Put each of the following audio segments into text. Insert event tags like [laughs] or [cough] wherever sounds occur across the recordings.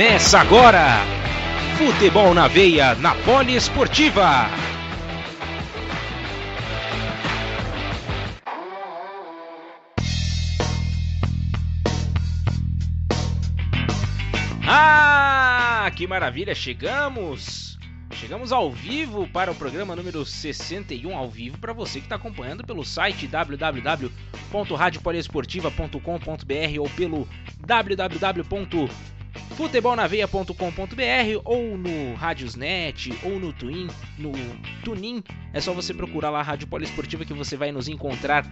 Começa agora! Futebol na veia, na Poliesportiva. Ah, que maravilha! Chegamos! Chegamos ao vivo para o programa número 61 ao vivo para você que está acompanhando pelo site www.radiopoliesportiva.com.br ou pelo www.futebolnaveia.com.br ou no Radiosnet ou no Twin, no Tunin. É só você procurar lá a Rádio Poliesportiva que você vai nos encontrar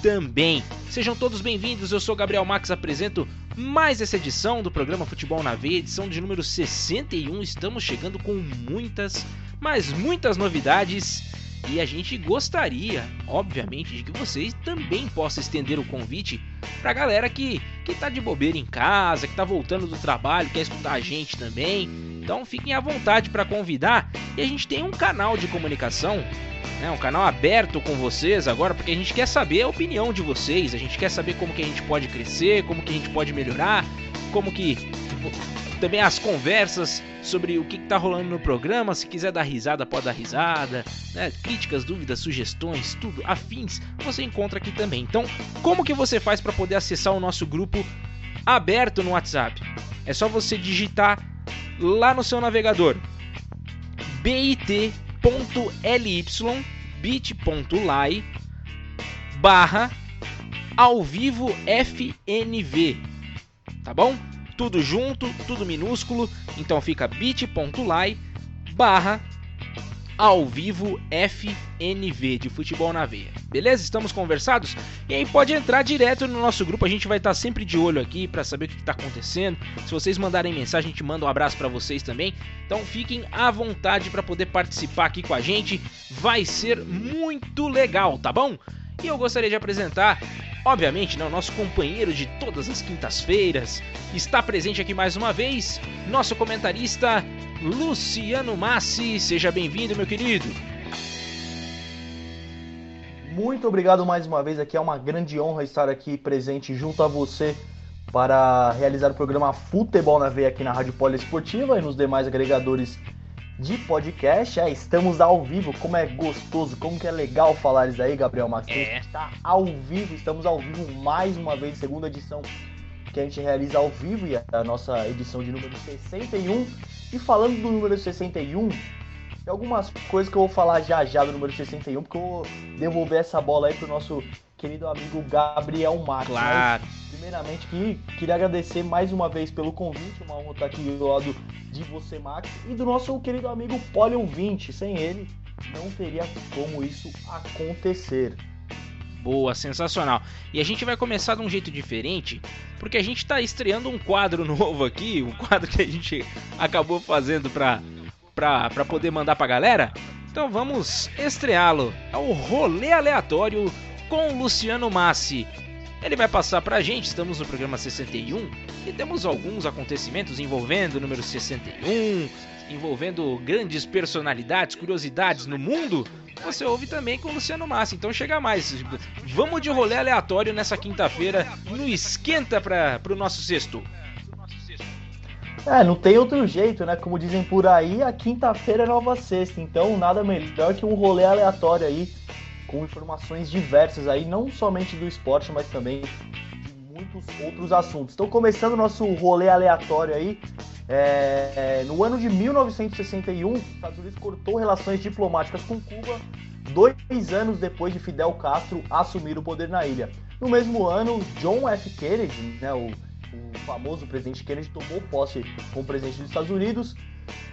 também. Sejam todos bem-vindos. Eu sou Gabriel Max, apresento mais essa edição do programa Futebol na Veia, edição de número 61. Estamos chegando com muitas, mas muitas novidades. E a gente gostaria, obviamente, de que vocês também possam estender o convite pra galera que, que tá de bobeira em casa, que tá voltando do trabalho, quer escutar a gente também. Então fiquem à vontade para convidar. E a gente tem um canal de comunicação, né, um canal aberto com vocês agora, porque a gente quer saber a opinião de vocês, a gente quer saber como que a gente pode crescer, como que a gente pode melhorar, como que também as conversas sobre o que está rolando no programa. Se quiser dar risada, pode dar risada. Né? Críticas, dúvidas, sugestões, tudo, afins, você encontra aqui também. Então, como que você faz para poder acessar o nosso grupo aberto no WhatsApp? É só você digitar lá no seu navegador bit.ly bit.ly barra ao vivo FNV, tá bom? Tudo junto, tudo minúsculo, então fica bit.ly barra ao vivo FNV de futebol na veia. Beleza? Estamos conversados? E aí pode entrar direto no nosso grupo, a gente vai estar sempre de olho aqui para saber o que está acontecendo. Se vocês mandarem mensagem, a gente manda um abraço para vocês também. Então fiquem à vontade para poder participar aqui com a gente. Vai ser muito legal, tá bom? E eu gostaria de apresentar Obviamente, né, o nosso companheiro de todas as quintas-feiras está presente aqui mais uma vez, nosso comentarista Luciano Massi. Seja bem-vindo, meu querido. Muito obrigado mais uma vez. Aqui é uma grande honra estar aqui presente junto a você para realizar o programa Futebol na Veia aqui na Rádio Poliesportiva e nos demais agregadores de podcast. É, estamos ao vivo, como é gostoso, como que é legal falar isso aí, Gabriel Martins. É. Está ao vivo, estamos ao vivo mais uma vez, segunda edição que a gente realiza ao vivo e a nossa edição de número 61. E falando do número 61, tem algumas coisas que eu vou falar já já do número 61, porque eu vou devolver essa bola aí pro nosso querido amigo Gabriel Marques. Claro. Mas, primeiramente, que, queria agradecer mais uma vez pelo convite, uma honra estar aqui do lado de você, Max, e do nosso querido amigo Poli Ouvinte. Sem ele, não teria como isso acontecer. Boa, sensacional. E a gente vai começar de um jeito diferente, porque a gente está estreando um quadro [laughs] novo aqui, um quadro que a gente acabou fazendo para para poder mandar para galera. Então vamos estreá-lo. É o rolê aleatório com Luciano Massi. Ele vai passar pra gente, estamos no programa 61 e temos alguns acontecimentos envolvendo o número 61, envolvendo grandes personalidades, curiosidades no mundo. Você ouve também com o Luciano Massi, então chega mais. Vamos de rolê aleatório nessa quinta-feira no Esquenta para o nosso sexto. É, não tem outro jeito, né? Como dizem por aí, a quinta-feira é nova sexta, então nada melhor que um rolê aleatório aí com informações diversas aí, não somente do esporte, mas também de muitos outros assuntos. Então, começando o nosso rolê aleatório aí, é, no ano de 1961, os Estados Unidos cortou relações diplomáticas com Cuba, dois anos depois de Fidel Castro assumir o poder na ilha. No mesmo ano, John F. Kennedy, né, o, o famoso presidente Kennedy, tomou posse como presidente dos Estados Unidos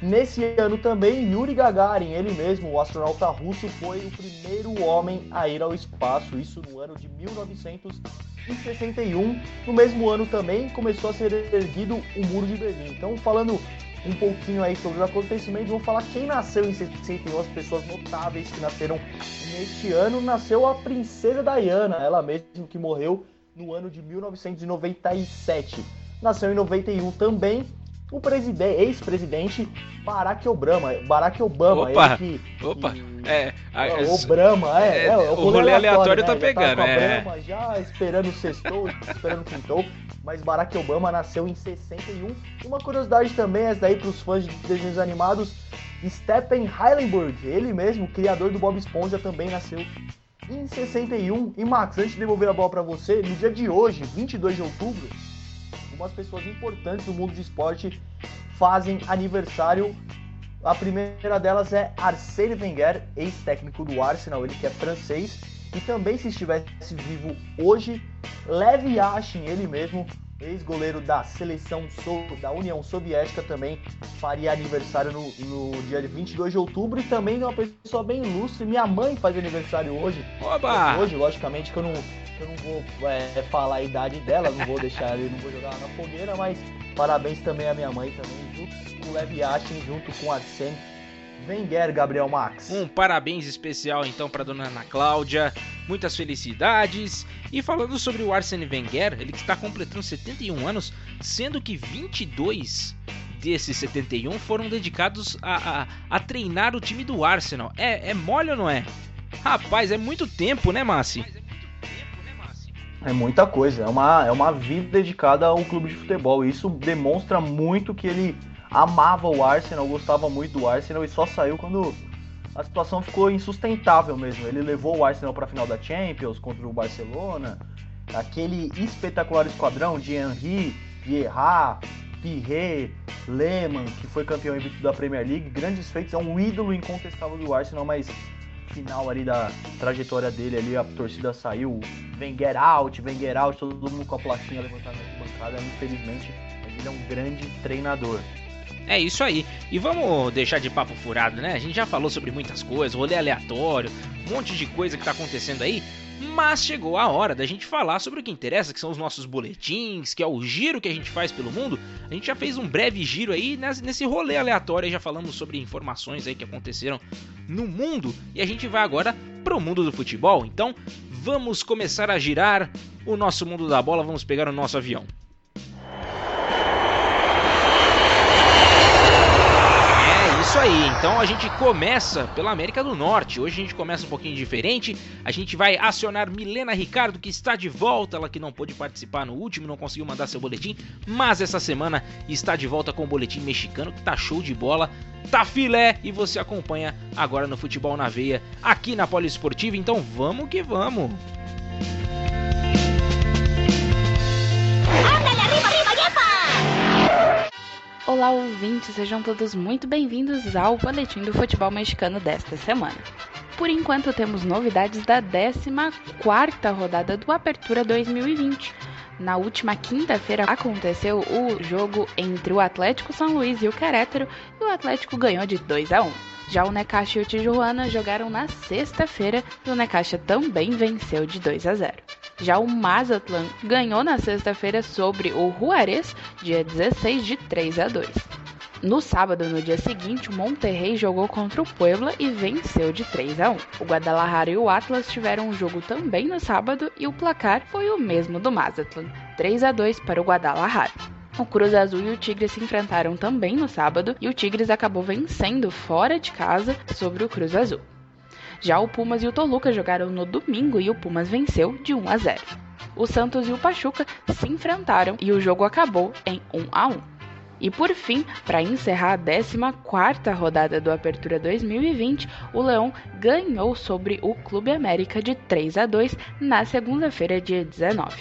Nesse ano também, Yuri Gagarin, ele mesmo, o astronauta russo, foi o primeiro homem a ir ao espaço, isso no ano de 1961. No mesmo ano também começou a ser erguido o Muro de Berlim. Então, falando um pouquinho aí sobre os acontecimentos, vamos falar quem nasceu em 61, as pessoas notáveis que nasceram neste ano. Nasceu a princesa Diana, ela mesma que morreu no ano de 1997. Nasceu em 91 também o presidente, ex-presidente Barack Obama. Barack Obama, opa, que, opa, que, é, a, é, Obama, é, é, é, o rolê aleatório, aleatório tá né? tá pegando, tá é. Brahma, já esperando o sextou, esperando o quintou. mas Barack Obama nasceu em 61. Uma curiosidade também, essa daí para os fãs de desenhos animados, Stephen Heilenberg, ele mesmo, criador do Bob Esponja, também nasceu em 61. E Max, antes de devolver a bola para você, no dia de hoje, 22 de outubro, algumas pessoas importantes do mundo de esporte fazem aniversário. A primeira delas é Arsène Wenger, ex-técnico do Arsenal, ele que é francês. E também, se estivesse vivo hoje, Lev Yashin, ele mesmo, ex-goleiro da seleção da União Soviética, também faria aniversário no, no, dia 22 de outubro. E também é uma pessoa bem ilustre, minha mãe faz aniversário hoje. Oba! Hoje, logicamente, que eu não, eu não vou é, falar a idade dela, não vou deixar ele, não vou jogar na fogueira, mas parabéns também à minha mãe também, junto com o Lev Yashin, junto com o Arsene Wenger, Gabriel Max. Um parabéns especial então para dona Ana Cláudia, muitas felicidades. E falando sobre o Arsene Wenger, ele que está completando 71 anos, sendo que 22 desses 71 foram dedicados a, a, a treinar o time do Arsenal. É, é mole ou não é? Rapaz, é muito tempo, né, Massi? É muita coisa, é uma, é uma vida dedicada ao clube de futebol. Isso demonstra muito que ele amava o Arsenal, gostava muito do Arsenal e só saiu quando a situação ficou insustentável mesmo. Ele levou o Arsenal para a final da Champions contra o Barcelona, aquele espetacular esquadrão de Henry, Vieira, Pirre, Lehmann, que foi campeão invicto da Premier League, grandes feitos, é um ídolo incontestável do Arsenal, mas final ali da trajetória dele ali, a torcida saiu, Wenger out, Wenger out, todo mundo com a plaquinha levantada na bancada, infelizmente, ele é um grande treinador. É isso aí. E vamos deixar de papo furado, né? A gente já falou sobre muitas coisas, rolê aleatório, um monte de coisa que tá acontecendo aí. Mas chegou a hora da gente falar sobre o que interessa, que são os nossos boletins, que é o giro que a gente faz pelo mundo. A gente já fez um breve giro aí nesse rolê aleatório, já falamos sobre informações aí que aconteceram no mundo. E a gente vai agora pro mundo do futebol. Então, vamos começar a girar o nosso mundo da bola, vamos pegar o nosso avião. isso aí, então a gente começa pela América do Norte. Hoje a gente começa um pouquinho diferente. A gente vai acionar Milena Ricardo, que está de volta, ela que não pôde participar no último, não conseguiu mandar seu boletim, mas essa semana está de volta com o boletim mexicano, que tá show de bola, tá filé e você acompanha agora no Futebol na Veia, aqui na Poliesportiva. Então vamos que vamos! Olá, ouvintes, sejam todos muito bem-vindos ao Boletim do Futebol Mexicano desta semana. Por enquanto, temos novidades da 14ª rodada do Apertura 2020. Na última quinta-feira aconteceu o jogo entre o Atlético São Luís e o Querétaro e o Atlético ganhou de 2 a 1. Já o Necaxa e o Tijuana jogaram na sexta-feira e o Necaxa também venceu de 2 a 0. Já o Mazatlan ganhou na sexta-feira sobre o Juarez, dia 16, de 3 a 2. No sábado, no dia seguinte, o Monterrey jogou contra o Puebla e venceu de 3 a 1. O Guadalajara e o Atlas tiveram um jogo também no sábado e o placar foi o mesmo do Mazatlan, 3 a 2 para o Guadalajara. O Cruz Azul e o Tigres se enfrentaram também no sábado e o Tigres acabou vencendo fora de casa sobre o Cruz Azul. Já o Pumas e o Toluca jogaram no domingo e o Pumas venceu de 1 a 0. O Santos e o Pachuca se enfrentaram e o jogo acabou em 1 a 1. E por fim, para encerrar a 14ª rodada do Apertura 2020, o Leão ganhou sobre o Clube América de 3 a 2 na segunda-feira, dia 19.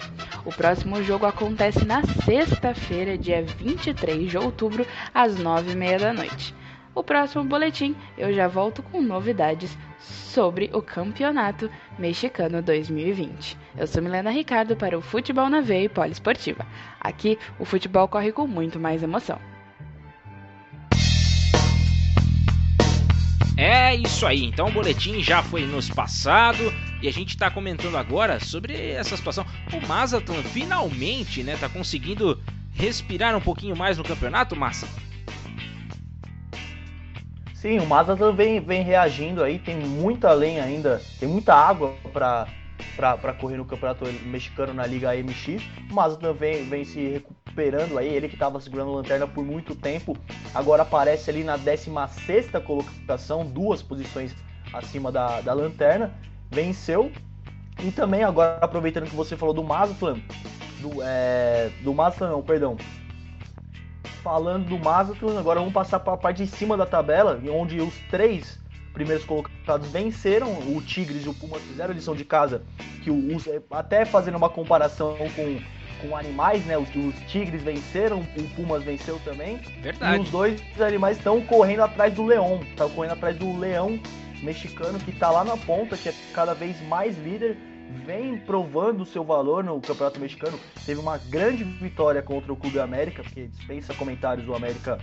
O próximo jogo acontece na sexta-feira, dia 23 de outubro, às 9h30 da noite. O próximo boletim eu já volto com novidades sobre o Campeonato Mexicano 2020. Eu sou Milena Ricardo para o Futebol na Veia e Poliesportiva. Aqui o futebol corre com muito mais emoção. É isso aí, então o boletim já foi nos passado e a gente está comentando agora sobre essa situação. O Mazatlan finalmente, né, tá conseguindo respirar um pouquinho mais no campeonato, Massa? Sim, o Mazatlan vem, vem reagindo aí, tem muita lenha ainda, tem muita água para correr no campeonato mexicano na Liga MX. O Mazatlan vem, vem se recuperando aí, ele que estava segurando a lanterna por muito tempo, agora aparece ali na 16 colocação, duas posições acima da, da lanterna, venceu. E também agora, aproveitando que você falou do Mazatlan, do, é, do Mazatlan, não, perdão. Falando do Mazatlan, agora vamos passar para a parte de cima da tabela, onde os três primeiros colocados venceram, o Tigres e o Pumas fizeram lição de casa, que os, até fazendo uma comparação com, com animais, né? Os, os Tigres venceram, o Pumas venceu também. Verdade. E os dois animais estão correndo atrás do Leão, estão correndo atrás do Leão mexicano que está lá na ponta, que é cada vez mais líder vem provando o seu valor no Campeonato Mexicano. Teve uma grande vitória contra o Clube América, porque dispensa comentários do América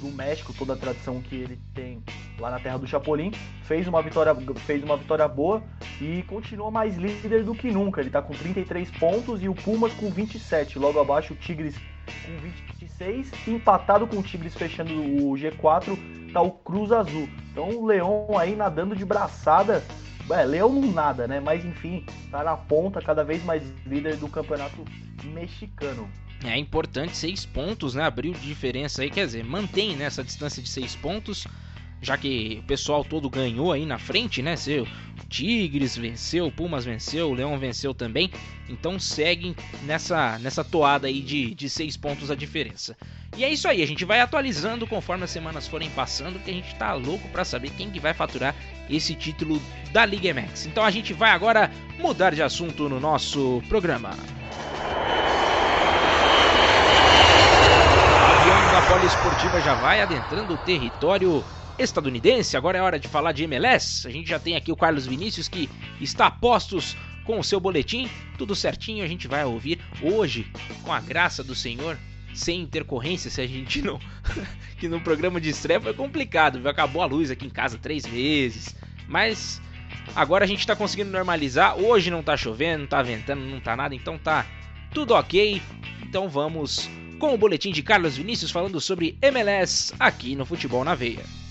do México, toda a tradição que ele tem lá na terra do Chapolin. Fez uma vitória, fez uma vitória boa e continua mais líder do que nunca. Ele está com 33 pontos e o Pumas com 27. Logo abaixo o Tigres com 26, empatado com o Tigres fechando o G4, tá o Cruz Azul. Então o Leão aí nadando de braçada é, Leão nada, né? Mas enfim, tá na ponta, cada vez mais líder do campeonato mexicano. É importante seis pontos, né? Abriu de diferença aí, quer dizer, mantém nessa né, distância de seis pontos, já que o pessoal todo ganhou aí na frente, né? Seu Tigres venceu, Pumas venceu, Leão venceu também. Então seguem nessa, nessa toada aí de, de seis pontos a diferença. E é isso aí, a gente vai atualizando conforme as semanas forem passando, porque a gente tá louco para saber quem que vai faturar esse título da Liga MX. Então a gente vai agora mudar de assunto no nosso programa. O avião da Poliesportiva já vai adentrando o território estadunidense. Agora é hora de falar de MLS. A gente já tem aqui o Carlos Vinícius que está a postos com o seu boletim, tudo certinho. A gente vai ouvir hoje, com a graça do Senhor, sem intercorrência, se a gente não. [laughs] que no programa de estreia foi complicado, viu? Acabou a luz aqui em casa três meses. Mas agora a gente tá conseguindo normalizar. Hoje não tá chovendo, não tá ventando, não tá nada, então tá tudo ok. Então vamos com o boletim de Carlos Vinícius falando sobre MLS aqui no Futebol na Veia.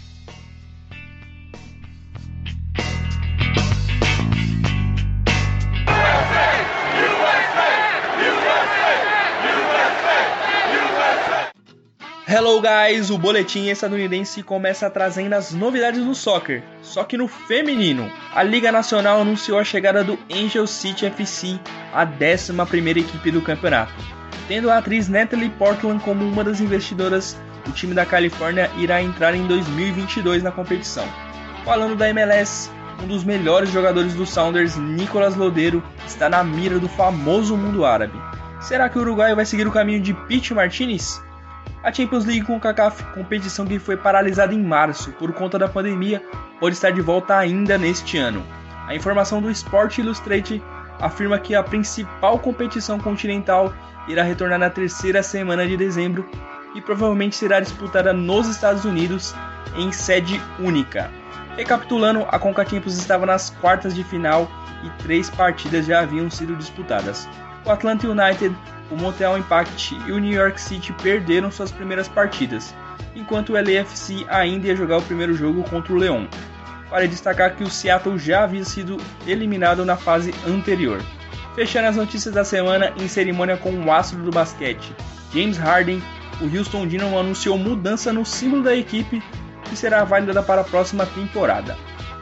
Hello guys, o boletim estadunidense começa trazendo as novidades do soccer, só que no feminino. A Liga Nacional anunciou a chegada do Angel City FC, a 11ª equipe do campeonato. Tendo a atriz Natalie Portland como uma das investidoras, o time da Califórnia irá entrar em 2022 na competição. Falando da MLS, um dos melhores jogadores do Sounders, Nicolas Lodeiro, está na mira do famoso mundo árabe. Será que o Uruguai vai seguir o caminho de Pete Martinez? A Champions League com CACAF, competição que foi paralisada em março por conta da pandemia, pode estar de volta ainda neste ano. A informação do Sport Illustrated afirma que a principal competição continental irá retornar na terceira semana de dezembro e provavelmente será disputada nos Estados Unidos em sede única. Recapitulando, a Conca Champions estava nas quartas de final e três partidas já haviam sido disputadas. O Atlanta United o Montreal Impact e o New York City perderam suas primeiras partidas, enquanto o LAFC ainda ia jogar o primeiro jogo contra o Leão. Vale destacar que o Seattle já havia sido eliminado na fase anterior. Fechando as notícias da semana em cerimônia com o astro do basquete, James Harden, o Houston Dynamo anunciou mudança no símbolo da equipe que será válida para a próxima temporada.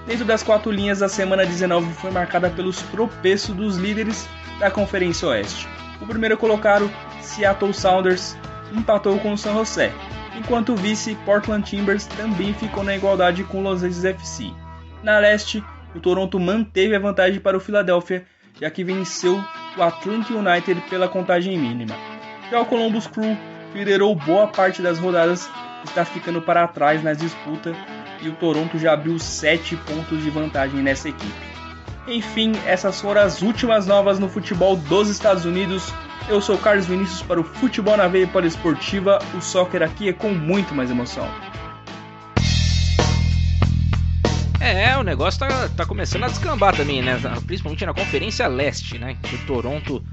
Dentro das quatro linhas da semana 19 foi marcada pelos tropeços dos líderes da Conferência Oeste. O primeiro colocado, Seattle Sounders, empatou com o San José, enquanto o vice Portland Timbers também ficou na igualdade com o Los Angeles FC. Na leste, o Toronto manteve a vantagem para o Philadelphia, já que venceu o Atlanta United pela contagem mínima. Já o Columbus Crew, liderou boa parte das rodadas, está ficando para trás na disputa e o Toronto já abriu 7 pontos de vantagem nessa equipe. Enfim, essas foram as últimas novas no futebol dos Estados Unidos. Eu sou Carlos Vinícius para o Futebol na Veia Poliesportiva. O soccer aqui é com muito mais emoção. É, o negócio tá, tá começando a descambar também, né? Principalmente na Conferência Leste, né? Que o Toronto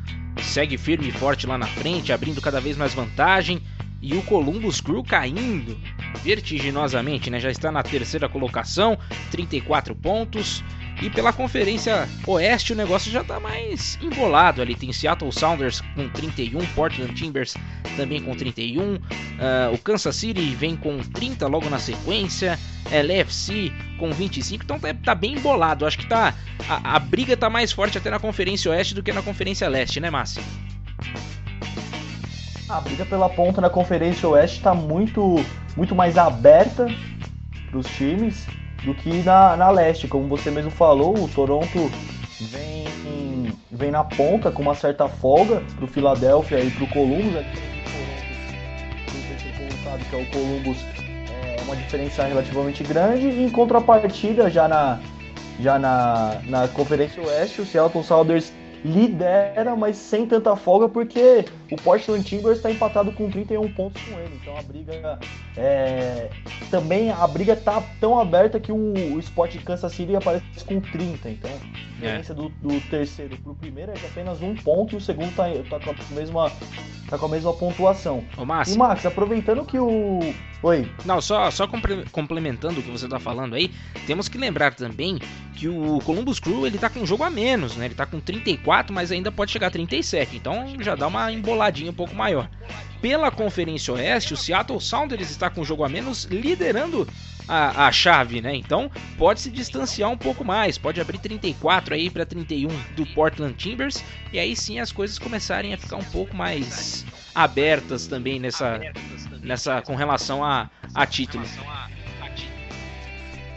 segue firme e forte lá na frente, abrindo cada vez mais vantagem. E o Columbus Crew caindo vertiginosamente, né? Já está na terceira colocação, 34 pontos. E pela Conferência Oeste o negócio já está mais embolado ali. Tem Seattle Sounders com 31, Portland Timbers também com 31, uh, ah, o Kansas City vem com 30 logo na sequência, LFC com 25, então tá, tá bem embolado. Acho que tá a, a briga tá mais forte até na Conferência Oeste do que na Conferência Leste, né, Márcio? A briga pela ponta na Conferência Oeste está muito, muito mais aberta para os times do que na, na leste. Como você mesmo falou, o Toronto vem, vem na ponta com uma certa folga para o Philadelphia e para o Columbus. colocado, que é o Columbus, é uma diferença relativamente grande. E em contrapartida, já na, já na, na Conferência Oeste, o Seattle Sounders lidera, mas sem tanta folga, porque o Portland Timbers está empatado com 31 pontos com ele. Então a briga é... também a briga tá tão aberta que o, o Sport Kansas City aparece com 30. Então a diferença é. do, do terceiro para o primeiro é de apenas um ponto e o segundo tá, tá com a mesma tá com a mesma pontuação. Ô, Max, e Max, aproveitando que o Oi. Não, só, só complementando o que você está falando aí, temos que lembrar também que o Columbus Crew ele tá com um jogo a menos, né? Ele tá com 34, mas ainda pode chegar a 37. Então já dá uma emboladinha um pouco maior. Pela Conferência Oeste, o Seattle Sounders está com um jogo a menos, liderando a, a chave, né? Então pode se distanciar um pouco mais, pode abrir 34 aí para 31 do Portland Timbers e aí sim as coisas começarem a ficar um pouco mais abertas também nessa nessa com relação a, a títulos.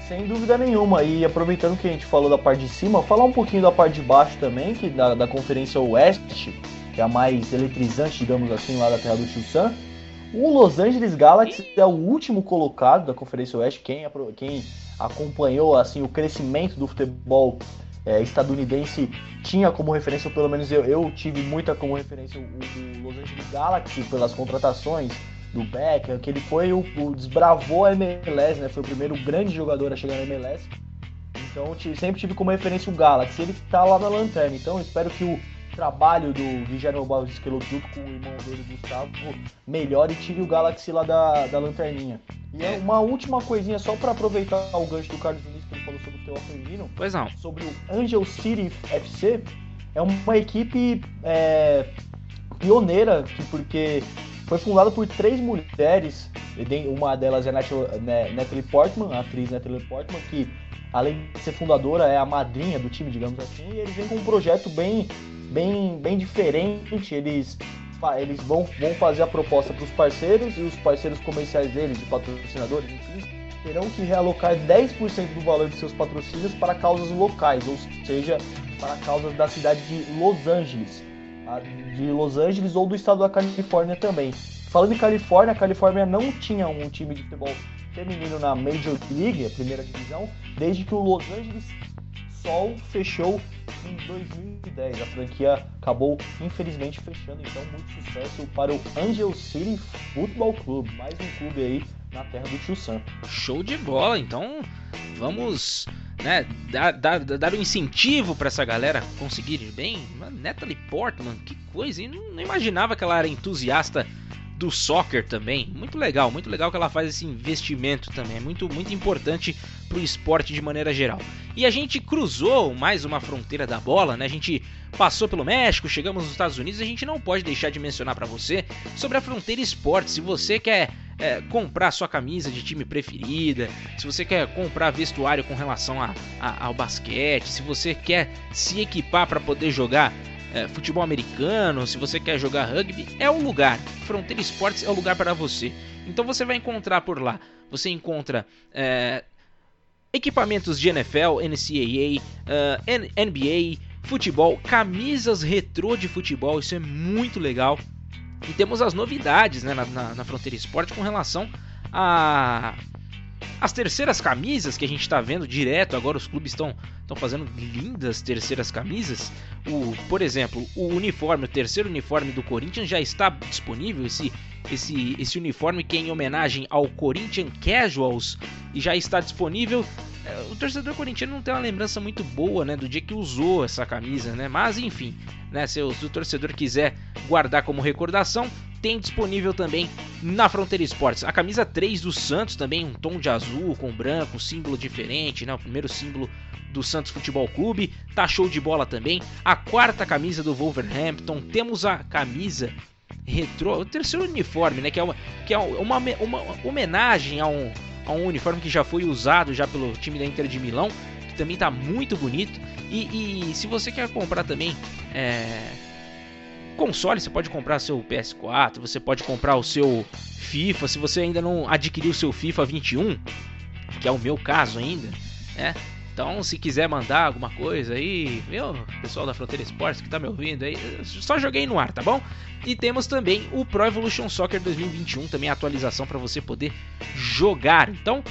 Sem dúvida nenhuma. E aproveitando que a gente falou da parte de cima, falar um pouquinho da parte de baixo também, que da, da Conferência Oeste, que é a mais eletrizante, digamos assim, lá da terra do Sam. O Los Angeles Galaxy é o último colocado da Conferência Oeste. Quem, quem acompanhou assim o crescimento do futebol é, estadunidense tinha como referência, ou pelo menos eu, eu tive muita como referência, o, o Los Angeles Galaxy pelas contratações, do Becker, que ele foi o, o desbravou a MLS, né? Foi o primeiro grande jogador a chegar na MLS. Então sempre tive como referência o Galaxy. Ele tá lá na lanterna. Então espero que o trabalho do Guilherme Barros Esqueloto junto com o irmão dele, Gustavo, melhore e tire o Galaxy lá da, da lanterninha. E é uma última coisinha só para aproveitar o gancho do Carlos Vinícius que ele falou sobre o teu feminino. Pois não. Sobre o Angel City FC. É uma equipe é, pioneira, porque foi fundado por três mulheres, uma delas é né, Natalie Portman, a atriz Natalie Portman, que além de ser fundadora é a madrinha do time, digamos assim, e eles vêm com um projeto bem, bem, bem diferente. Eles, eles vão, vão fazer a proposta para os parceiros e os parceiros comerciais deles, de patrocinadores, enfim, terão que realocar 10% do valor de seus patrocínios para causas locais, ou seja, para causas da cidade de Los Angeles de Los Angeles ou do estado da Califórnia também. Falando em Califórnia, a Califórnia não tinha um time de futebol feminino na Major League, a primeira divisão, desde que o Los Angeles Sol fechou em 2010. A franquia acabou infelizmente fechando, então muito sucesso para o Angel City Football Club, mais um clube aí na terra do Tio Sam. Show de bola, então vamos né, dar, dar, dar um incentivo para essa galera conseguir bem. Natalie Portman, que coisa? Não, não imaginava que ela era entusiasta do soccer também. Muito legal, muito legal que ela faz esse investimento também. É muito, muito importante para o esporte de maneira geral. E a gente cruzou mais uma fronteira da bola, né? A gente passou pelo México, chegamos nos Estados Unidos. A gente não pode deixar de mencionar para você sobre a fronteira esporte. Se você quer é, comprar sua camisa de time preferida, se você quer comprar vestuário com relação a, a, ao basquete, se você quer se equipar para poder jogar é, futebol americano, se você quer jogar rugby, é o lugar. Fronteira Esportes é o lugar para você. Então você vai encontrar por lá. Você encontra é, equipamentos de NFL, NCAA, uh, NBA, futebol, camisas retrô de futebol. Isso é muito legal. E temos as novidades né, na, na, na Fronteira Esporte com relação a as terceiras camisas que a gente está vendo direto, agora os clubes estão fazendo lindas terceiras camisas. O, por exemplo, o uniforme, o terceiro uniforme do Corinthians já está disponível. Esse, esse, esse uniforme que é em homenagem ao Corinthians Casuals e já está disponível. É, o torcedor corintiano não tem uma lembrança muito boa né, do dia que usou essa camisa, né? mas enfim, né, se, o, se o torcedor quiser guardar como recordação, tem disponível também na Fronteira Esportes. A camisa 3 do Santos também, um tom de azul com branco, símbolo diferente, né? O primeiro símbolo do Santos Futebol Clube, tá show de bola também. A quarta camisa do Wolverhampton, temos a camisa retrô, o terceiro uniforme, né, que é uma, que é uma, uma homenagem a um, a um uniforme que já foi usado já pelo time da Inter de Milão, que também tá muito bonito. E, e se você quer comprar também é, console, você pode comprar seu PS4, você pode comprar o seu FIFA, se você ainda não adquiriu o seu FIFA 21, que é o meu caso ainda, né? Então, se quiser mandar alguma coisa aí, meu pessoal da Fronteira Esportes que tá me ouvindo aí, só joguei no ar, tá bom? E temos também o Pro Evolution Soccer 2021, também a atualização para você poder jogar. Então,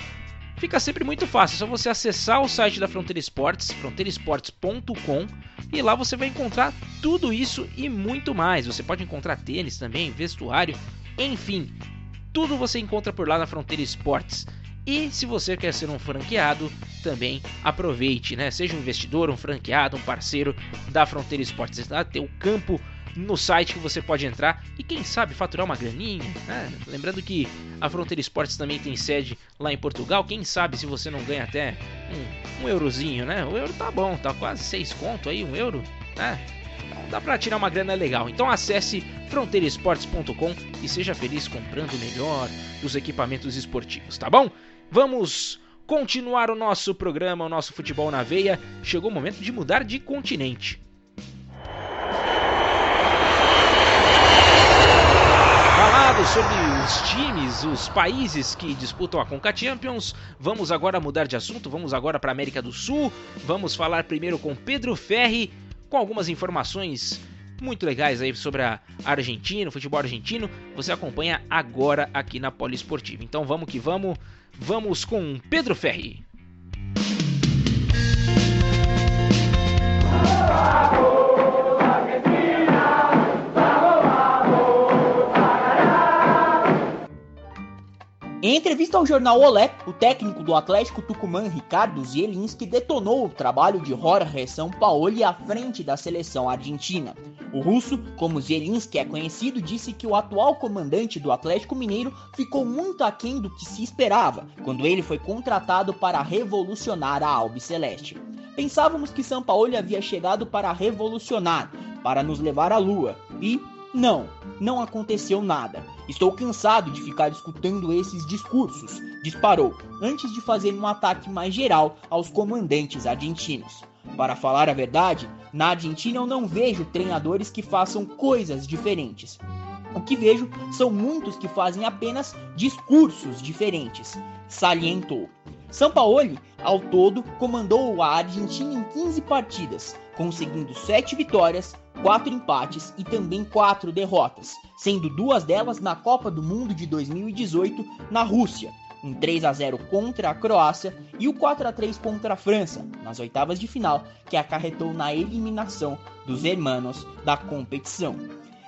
fica sempre muito fácil, é só você acessar o site da Fronteira Esportes, fronteiraesportes.com, e lá você vai encontrar tudo isso e muito mais. Você pode encontrar tênis também, vestuário, enfim, tudo você encontra por lá na Fronteira Esportes. E se você quer ser um franqueado, também aproveite, né? Seja um investidor, um franqueado, um parceiro da Fronteira Esportes. Lá tem o campo no site que você pode entrar e quem sabe faturar uma graninha. Né? Lembrando que a Fronteira Esportes também tem sede lá em Portugal. Quem sabe se você não ganha até um, um eurozinho, né? O euro tá bom, tá quase 6 conto aí, um euro, né? Dá para tirar uma grana legal. Então acesse fronteiraesportes.com e seja feliz comprando o melhor dos equipamentos esportivos, tá bom? Vamos continuar o nosso programa, o nosso futebol na veia. Chegou o momento de mudar de continente. Falado sobre os times, os países que disputam a Conca Champions, vamos agora mudar de assunto, vamos agora para a América do Sul. Vamos falar primeiro com Pedro Ferri, com algumas informações muito legais aí sobre a Argentina, o futebol argentino. Você acompanha agora aqui na Poliesportiva. Então vamos que vamos. Vamos com Pedro Ferri. Em entrevista ao jornal Olé, o técnico do Atlético Tucumã, Ricardo Zielinski, detonou o trabalho de Jorge Sampaoli à frente da seleção argentina. O russo, como Zielinski é conhecido, disse que o atual comandante do Atlético Mineiro ficou muito aquém do que se esperava quando ele foi contratado para revolucionar a Albiceleste. Pensávamos que Sampaoli havia chegado para revolucionar, para nos levar à lua, e não, não aconteceu nada. Estou cansado de ficar escutando esses discursos, disparou, antes de fazer um ataque mais geral aos comandantes argentinos. Para falar a verdade, na Argentina eu não vejo treinadores que façam coisas diferentes. O que vejo são muitos que fazem apenas discursos diferentes, salientou. Sampaoli, ao todo, comandou a Argentina em 15 partidas, conseguindo 7 vitórias, quatro empates e também quatro derrotas, sendo duas delas na Copa do Mundo de 2018 na Rússia, um 3 a 0 contra a Croácia e o 4 a 3 contra a França, nas oitavas de final, que acarretou na eliminação dos hermanos da competição.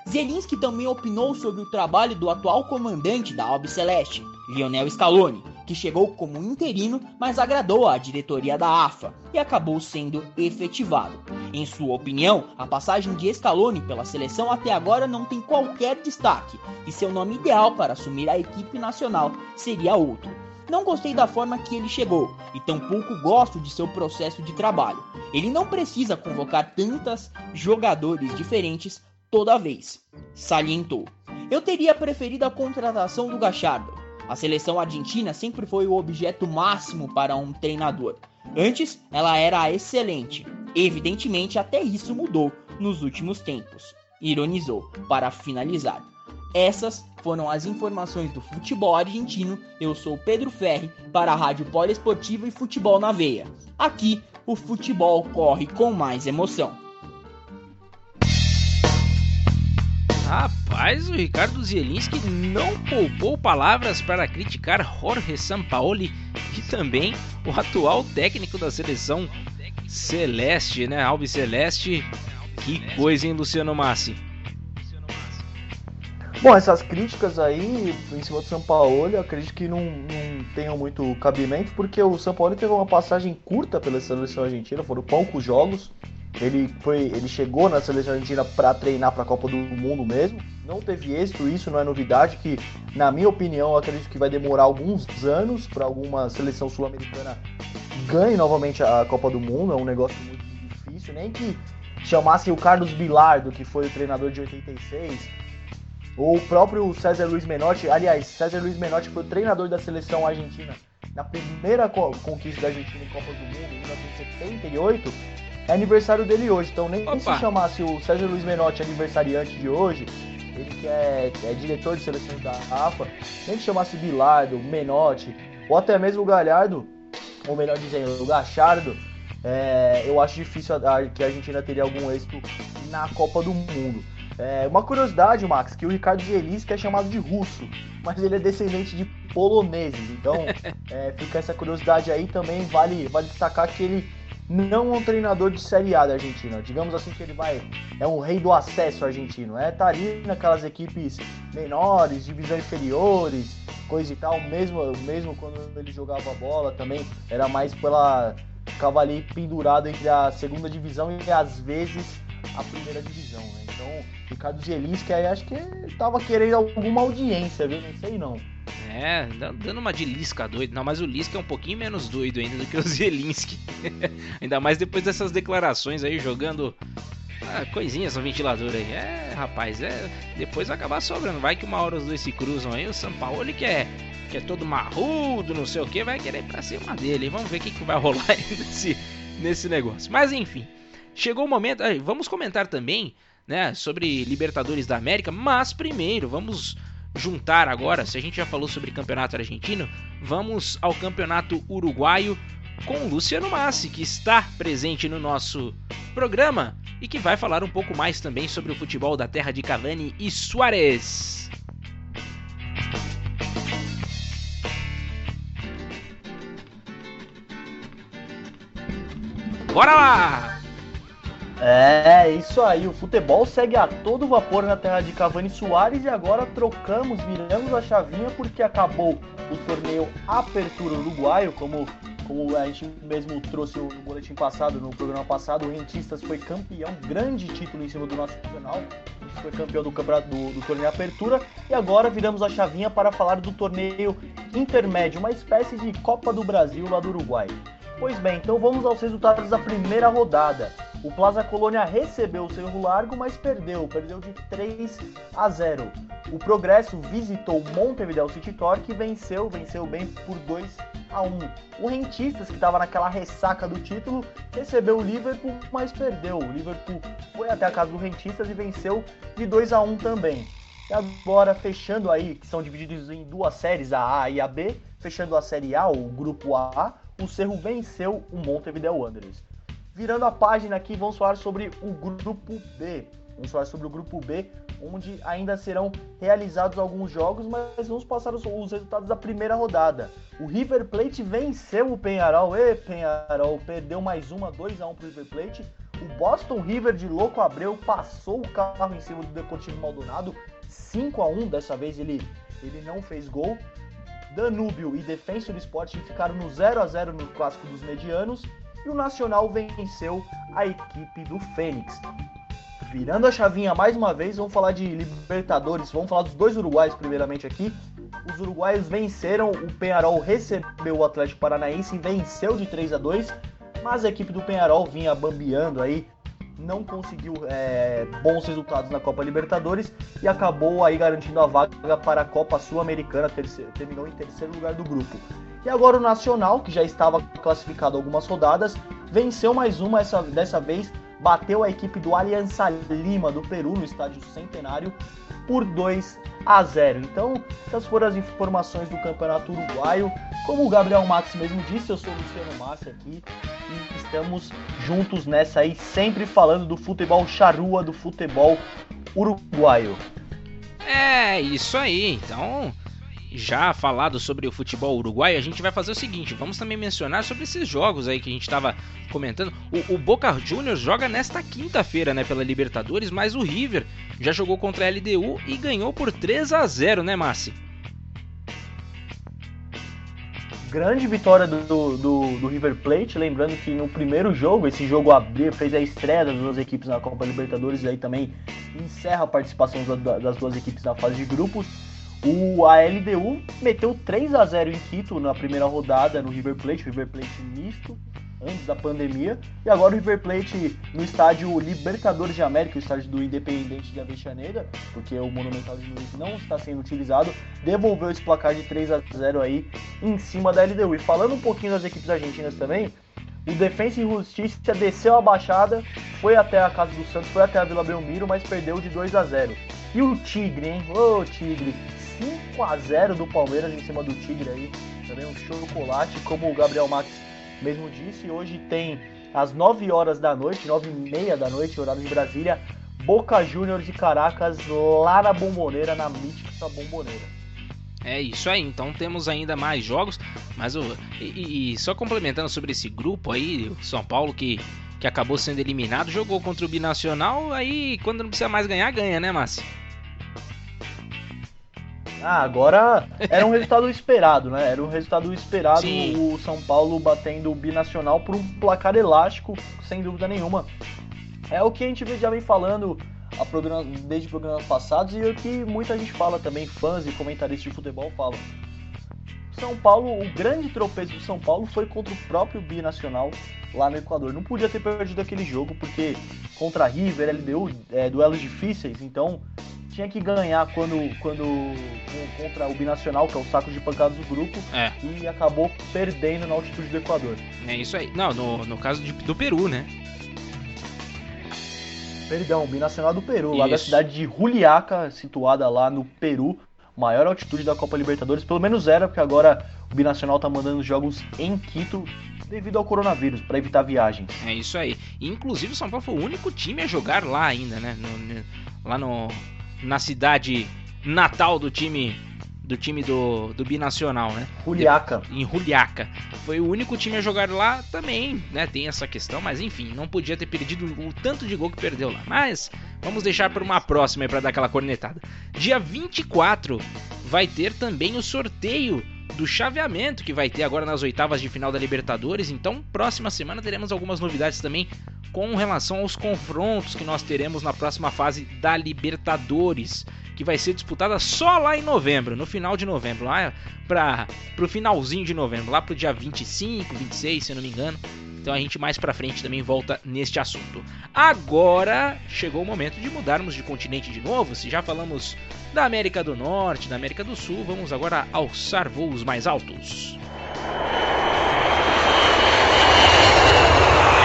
Zelinski também opinou sobre o trabalho do atual comandante da Albiceleste, Lionel Scaloni, que chegou como interino, mas agradou à diretoria da AFA e acabou sendo efetivado. Em sua opinião, a passagem de Scaloni pela seleção até agora não tem qualquer destaque e seu nome ideal para assumir a equipe nacional seria outro. Não gostei da forma que ele chegou e tampouco gosto de seu processo de trabalho. Ele não precisa convocar tantas jogadores diferentes toda vez, salientou. Eu teria preferido a contratação do Gachardo, a seleção argentina sempre foi o objeto máximo para um treinador. Antes, ela era excelente. Evidentemente, até isso mudou nos últimos tempos. Ironizou para finalizar. Essas foram as informações do futebol argentino. Eu sou Pedro Ferri para a Rádio Poliesportiva e Futebol na Veia. Aqui, o futebol corre com mais emoção. Rapaz, o Ricardo Zielinski não poupou palavras para criticar Jorge Sampaoli e também o atual técnico da seleção Celeste, né? Alves Celeste. Que coisa, hein, Luciano Massi? Bom, essas críticas aí em cima do São Paulo, eu acredito que não, não tenham muito cabimento, porque o São Paulo teve uma passagem curta pela seleção argentina, foram poucos jogos. Ele, foi, ele chegou na seleção argentina para treinar para a Copa do Mundo mesmo. Não teve êxito, isso não é novidade, que na minha opinião acredito que vai demorar alguns anos para alguma seleção sul-americana ganhe novamente a Copa do Mundo. É um negócio muito difícil, nem que chamassem o Carlos Bilardo, que foi o treinador de 86, ou o próprio César Luiz Menotti. Aliás, César Luiz Menotti foi o treinador da seleção argentina na primeira conquista da Argentina em Copa do Mundo, em 1978 é aniversário dele hoje. Então nem Opa. se chamasse o César Luiz Menotti aniversariante de hoje, ele que é, é diretor de seleção da AFA, nem que chamasse Bilardo, Menotti, ou até mesmo o Galhardo, ou melhor dizendo, o Gachardo, é, eu acho difícil a- a- que a Argentina teria algum êxito na Copa do Mundo. É, uma curiosidade, Max, que o Ricardo Zielinski é chamado de russo, mas ele é descendente de poloneses. Então, [laughs] é, fica essa curiosidade aí também. Vale, vale destacar que ele não é um treinador de Série A da Argentina. Digamos assim que ele vai. É um rei do acesso argentino. É, tá ali naquelas equipes menores, divisão inferiores, coisa e tal. Mesmo, mesmo quando ele jogava bola também, era mais pela. Ficava ali pendurado entre a segunda divisão e às vezes a primeira divisão, né? Então, Ricardo Zielinski aí acho que tava querendo alguma audiência, viu? Não sei não. É, dando uma de Lisca doido. Não, mas o Lisca é um pouquinho menos doido ainda do que o [laughs] Zielinski. [laughs] ainda mais depois dessas declarações aí, jogando ah, coisinhas no ventilador aí. É, rapaz, é. Depois vai acabar sobrando. Vai que uma hora os dois se cruzam aí. O ele que é, que é todo marrudo, não sei o que, vai querer pra cima dele. Vamos ver o que, que vai rolar [laughs] aí nesse, nesse negócio. Mas enfim, chegou o momento. aí, vamos comentar também, né, sobre Libertadores da América. Mas primeiro, vamos juntar agora, se a gente já falou sobre campeonato argentino, vamos ao campeonato uruguaio com o Luciano Massi, que está presente no nosso programa e que vai falar um pouco mais também sobre o futebol da terra de Cavani e Suárez. Bora lá! É, isso aí. O futebol segue a todo vapor na terra de Cavani Soares e agora trocamos, viramos a chavinha porque acabou o torneio Apertura Uruguaio, como, como a gente mesmo trouxe no boletim passado, no programa passado, o Rentistas foi campeão, grande título em cima do nosso nacional. A gente foi campeão do do, do torneio Apertura e agora viramos a chavinha para falar do torneio intermédio, uma espécie de Copa do Brasil lá do Uruguai. Pois bem, então vamos aos resultados da primeira rodada. O Plaza Colônia recebeu o seu largo, mas perdeu, perdeu de 3 a 0. O Progresso visitou Montevideo City Torque e venceu, venceu bem por 2 a 1. O Rentistas, que estava naquela ressaca do título, recebeu o Liverpool, mas perdeu. O Liverpool foi até a casa do Rentistas e venceu de 2 a 1 também. E agora, fechando aí, que são divididos em duas séries, a A e a B, fechando a série A, o grupo A, o Cerro venceu o Montevideo Wanderers. Virando a página aqui, vamos falar sobre o grupo B. Vamos falar sobre o grupo B, onde ainda serão realizados alguns jogos, mas vamos passar os, os resultados da primeira rodada. O River Plate venceu o Penharol. E Penharol perdeu mais uma, 2 a 1 para o River Plate. O Boston River de Louco Abreu passou o carro em cima do Deportivo Maldonado, 5 a 1 Dessa vez ele, ele não fez gol. Danúbio e Defensor Sport ficaram no 0 a 0 no clássico dos medianos e o Nacional venceu a equipe do Fênix. Virando a chavinha mais uma vez, vamos falar de Libertadores, vamos falar dos dois uruguaios primeiramente aqui. Os uruguaios venceram, o Penharol recebeu o Atlético Paranaense e venceu de 3 a 2, mas a equipe do Penharol vinha bambeando aí, não conseguiu é, bons resultados na Copa Libertadores e acabou aí garantindo a vaga para a Copa Sul-Americana, terminou em terceiro lugar do grupo. E agora o Nacional, que já estava classificado algumas rodadas, venceu mais uma, essa, dessa vez bateu a equipe do Aliança Lima do Peru no estádio Centenário por 2 a 0. Então, essas foram as informações do Campeonato Uruguaio. Como o Gabriel Max mesmo disse, eu sou o Luciano Massi aqui e estamos juntos nessa aí, sempre falando do futebol charrua, do futebol uruguaio. É, isso aí. Então, já falado sobre o futebol uruguaio, a gente vai fazer o seguinte: vamos também mencionar sobre esses jogos aí que a gente estava comentando. O, o, Boca Juniors joga nesta quinta-feira, né, pela Libertadores, mas o River já jogou contra a LDU e ganhou por 3 a 0 né, Massi? Grande vitória do, do, do, River Plate, lembrando que no primeiro jogo, esse jogo abriu, fez a estreia das duas equipes na Copa Libertadores e aí também encerra a participação das duas equipes na fase de grupos. O a LDU meteu 3 a 0 em Quito na primeira rodada no River Plate, River Plate misto, antes da pandemia. E agora o River Plate no estádio Libertadores de América, o estádio do Independente de Avejaneira, porque o Monumental de Nunes não está sendo utilizado, devolveu esse placar de 3 a 0 aí em cima da LDU. E falando um pouquinho das equipes argentinas também, O Defensa e Justiça desceu a baixada, foi até a casa do Santos, foi até a Vila Belmiro, mas perdeu de 2 a 0. E o Tigre, hein? Ô oh, Tigre, 5 a 0 do Palmeiras em cima do Tigre aí. Também um chocolate, como o Gabriel Max mesmo disse. Hoje tem às 9 horas da noite, 9 e meia da noite, horário de Brasília, Boca Juniors de Caracas lá na Bomboneira, na mítica Bomboneira. É isso aí, então temos ainda mais jogos, mas o e, e, só complementando sobre esse grupo aí, o São Paulo que, que acabou sendo eliminado, jogou contra o Binacional, aí quando não precisa mais ganhar, ganha, né, Márcio? Ah, agora era um resultado esperado, né? Era um resultado esperado Sim. o São Paulo batendo o Binacional por um placar elástico, sem dúvida nenhuma. É o que a gente já vem falando a programa, desde programas passados e o que muita gente fala também, fãs e comentaristas de futebol falam. São Paulo, o grande tropeço do São Paulo foi contra o próprio Binacional lá no Equador. Não podia ter perdido aquele jogo porque contra a River, LDU, é, duelos difíceis, então tinha que ganhar quando, quando contra o Binacional, que é o saco de pancadas do grupo, é. e acabou perdendo na altitude do Equador. É isso aí. Não, no, no caso de, do Peru, né? Perdão, Binacional do Peru, Isso. lá da cidade de Juliaca, situada lá no Peru, maior altitude da Copa Libertadores, pelo menos era, porque agora o Binacional tá mandando jogos em Quito devido ao coronavírus, para evitar viagens. É isso aí. Inclusive o São Paulo foi o único time a jogar lá ainda, né? No, lá no, na cidade natal do time do time do, do Binacional, né? Juliaca. Em Juliaca. Foi o único time a jogar lá também, né? Tem essa questão, mas enfim, não podia ter perdido o tanto de gol que perdeu lá. Mas vamos deixar para uma próxima para dar aquela cornetada. Dia 24 vai ter também o sorteio do chaveamento que vai ter agora nas oitavas de final da Libertadores. Então, próxima semana teremos algumas novidades também com relação aos confrontos que nós teremos na próxima fase da Libertadores que vai ser disputada só lá em novembro, no final de novembro, lá para o finalzinho de novembro, lá para o dia 25, 26, se eu não me engano. Então a gente mais para frente também volta neste assunto. Agora chegou o momento de mudarmos de continente de novo. Se já falamos da América do Norte, da América do Sul, vamos agora alçar voos mais altos.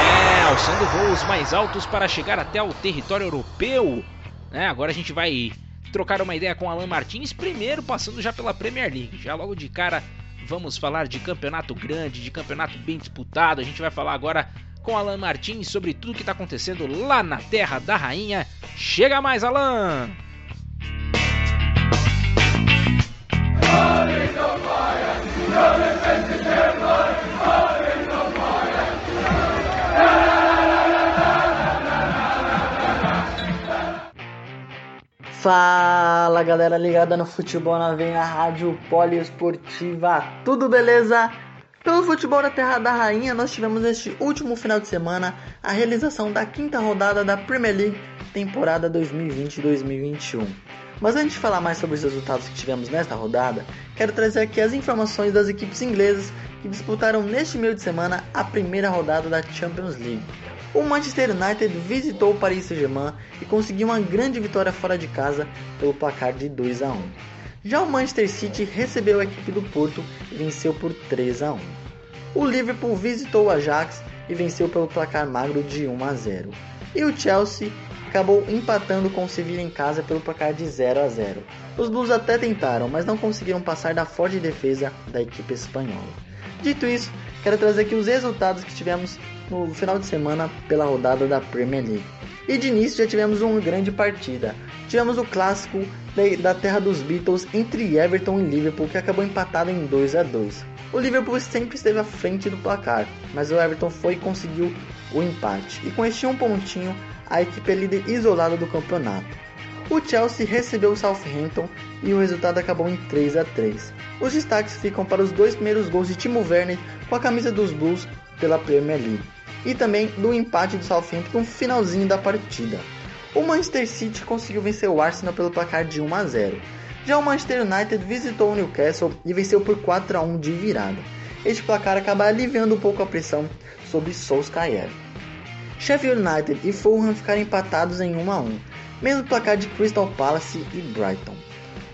É, alçando voos mais altos para chegar até o território europeu. É, agora a gente vai trocar uma ideia com Alan Martins, primeiro passando já pela Premier League. Já logo de cara vamos falar de campeonato grande, de campeonato bem disputado. A gente vai falar agora com Alan Martins sobre tudo que está acontecendo lá na Terra da Rainha. Chega mais, Alan! Fala galera ligada no futebol na veia Rádio Poliesportiva, tudo beleza? Pelo futebol da Terra da Rainha, nós tivemos este último final de semana a realização da quinta rodada da Premier League temporada 2020-2021. Mas antes de falar mais sobre os resultados que tivemos nesta rodada, quero trazer aqui as informações das equipes inglesas que disputaram neste meio de semana a primeira rodada da Champions League. O Manchester United visitou o Paris Saint-Germain e conseguiu uma grande vitória fora de casa pelo placar de 2 a 1. Já o Manchester City recebeu a equipe do Porto e venceu por 3 a 1. O Liverpool visitou o Ajax e venceu pelo placar magro de 1 a 0. E o Chelsea acabou empatando com o Sevilla em casa pelo placar de 0 a 0. Os Blues até tentaram, mas não conseguiram passar da forte defesa da equipe espanhola. Dito isso, quero trazer aqui os resultados que tivemos no final de semana pela rodada da Premier League. E de início já tivemos uma grande partida. Tivemos o clássico da terra dos Beatles entre Everton e Liverpool que acabou empatado em 2 a 2. O Liverpool sempre esteve à frente do placar, mas o Everton foi e conseguiu o empate. E com este um pontinho, a equipe é líder isolada do campeonato. O Chelsea recebeu o Southampton e o resultado acabou em 3 a 3. Os destaques ficam para os dois primeiros gols de Timo Werner com a camisa dos Blues pela Premier League e também do empate do Southampton no finalzinho da partida. O Manchester City conseguiu vencer o Arsenal pelo placar de 1 a 0. Já o Manchester United visitou o Newcastle e venceu por 4 a 1 de virada. Este placar acaba aliviando um pouco a pressão sobre Solskjaer. Sheffield United e Fulham ficaram empatados em 1 a 1, mesmo placar de Crystal Palace e Brighton.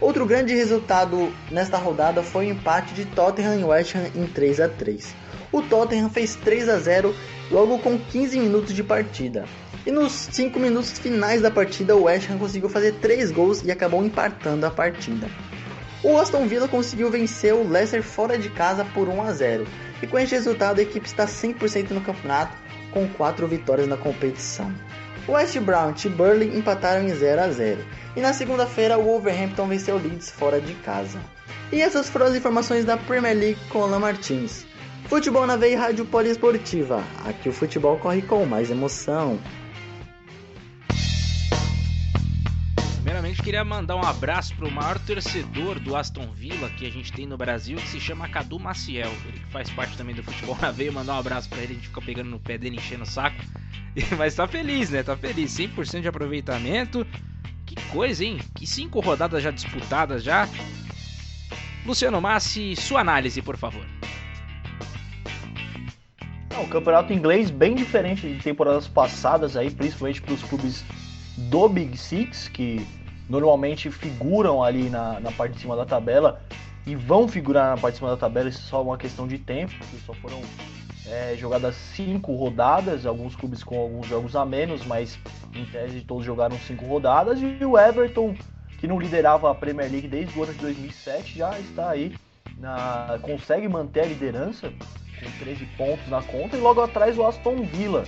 Outro grande resultado nesta rodada foi o empate de Tottenham e West Ham em 3 a 3. o Tottenham fez 3 a 0 logo com 15 minutos de partida. E nos 5 minutos finais da partida, o West Ham conseguiu fazer 3 gols e acabou empatando a partida. O Aston Villa conseguiu vencer o Leicester fora de casa por 1 a 0. E com este resultado, a equipe está 100% no campeonato, com 4 vitórias na competição. West Brown e Burley empataram em 0 a 0. E na segunda-feira, o Wolverhampton venceu o Leeds fora de casa. E essas foram as informações da Premier League com Alan Martins. Futebol na Veia Rádio Poliesportiva. Aqui o futebol corre com mais emoção. Primeiramente, queria mandar um abraço para o maior torcedor do Aston Villa que a gente tem no Brasil, que se chama Cadu Maciel. Ele que faz parte também do futebol na veia. Mandar um abraço para ele, a gente fica pegando no pé dele, enchendo o saco. [laughs] Mas tá feliz, né? Tá feliz. 100% de aproveitamento. Que coisa, hein? Que cinco rodadas já disputadas já. Luciano Massi, sua análise, por favor. O campeonato inglês bem diferente de temporadas passadas aí, principalmente para os clubes do Big Six, que normalmente figuram ali na, na parte de cima da tabela e vão figurar na parte de cima da tabela, isso é só uma questão de tempo, porque só foram é, jogadas cinco rodadas, alguns clubes com alguns jogos a menos, mas em tese todos jogaram cinco rodadas, e o Everton, que não liderava a Premier League desde o ano de 2007, já está aí, na, consegue manter a liderança com 13 pontos na conta, e logo atrás o Aston Villa,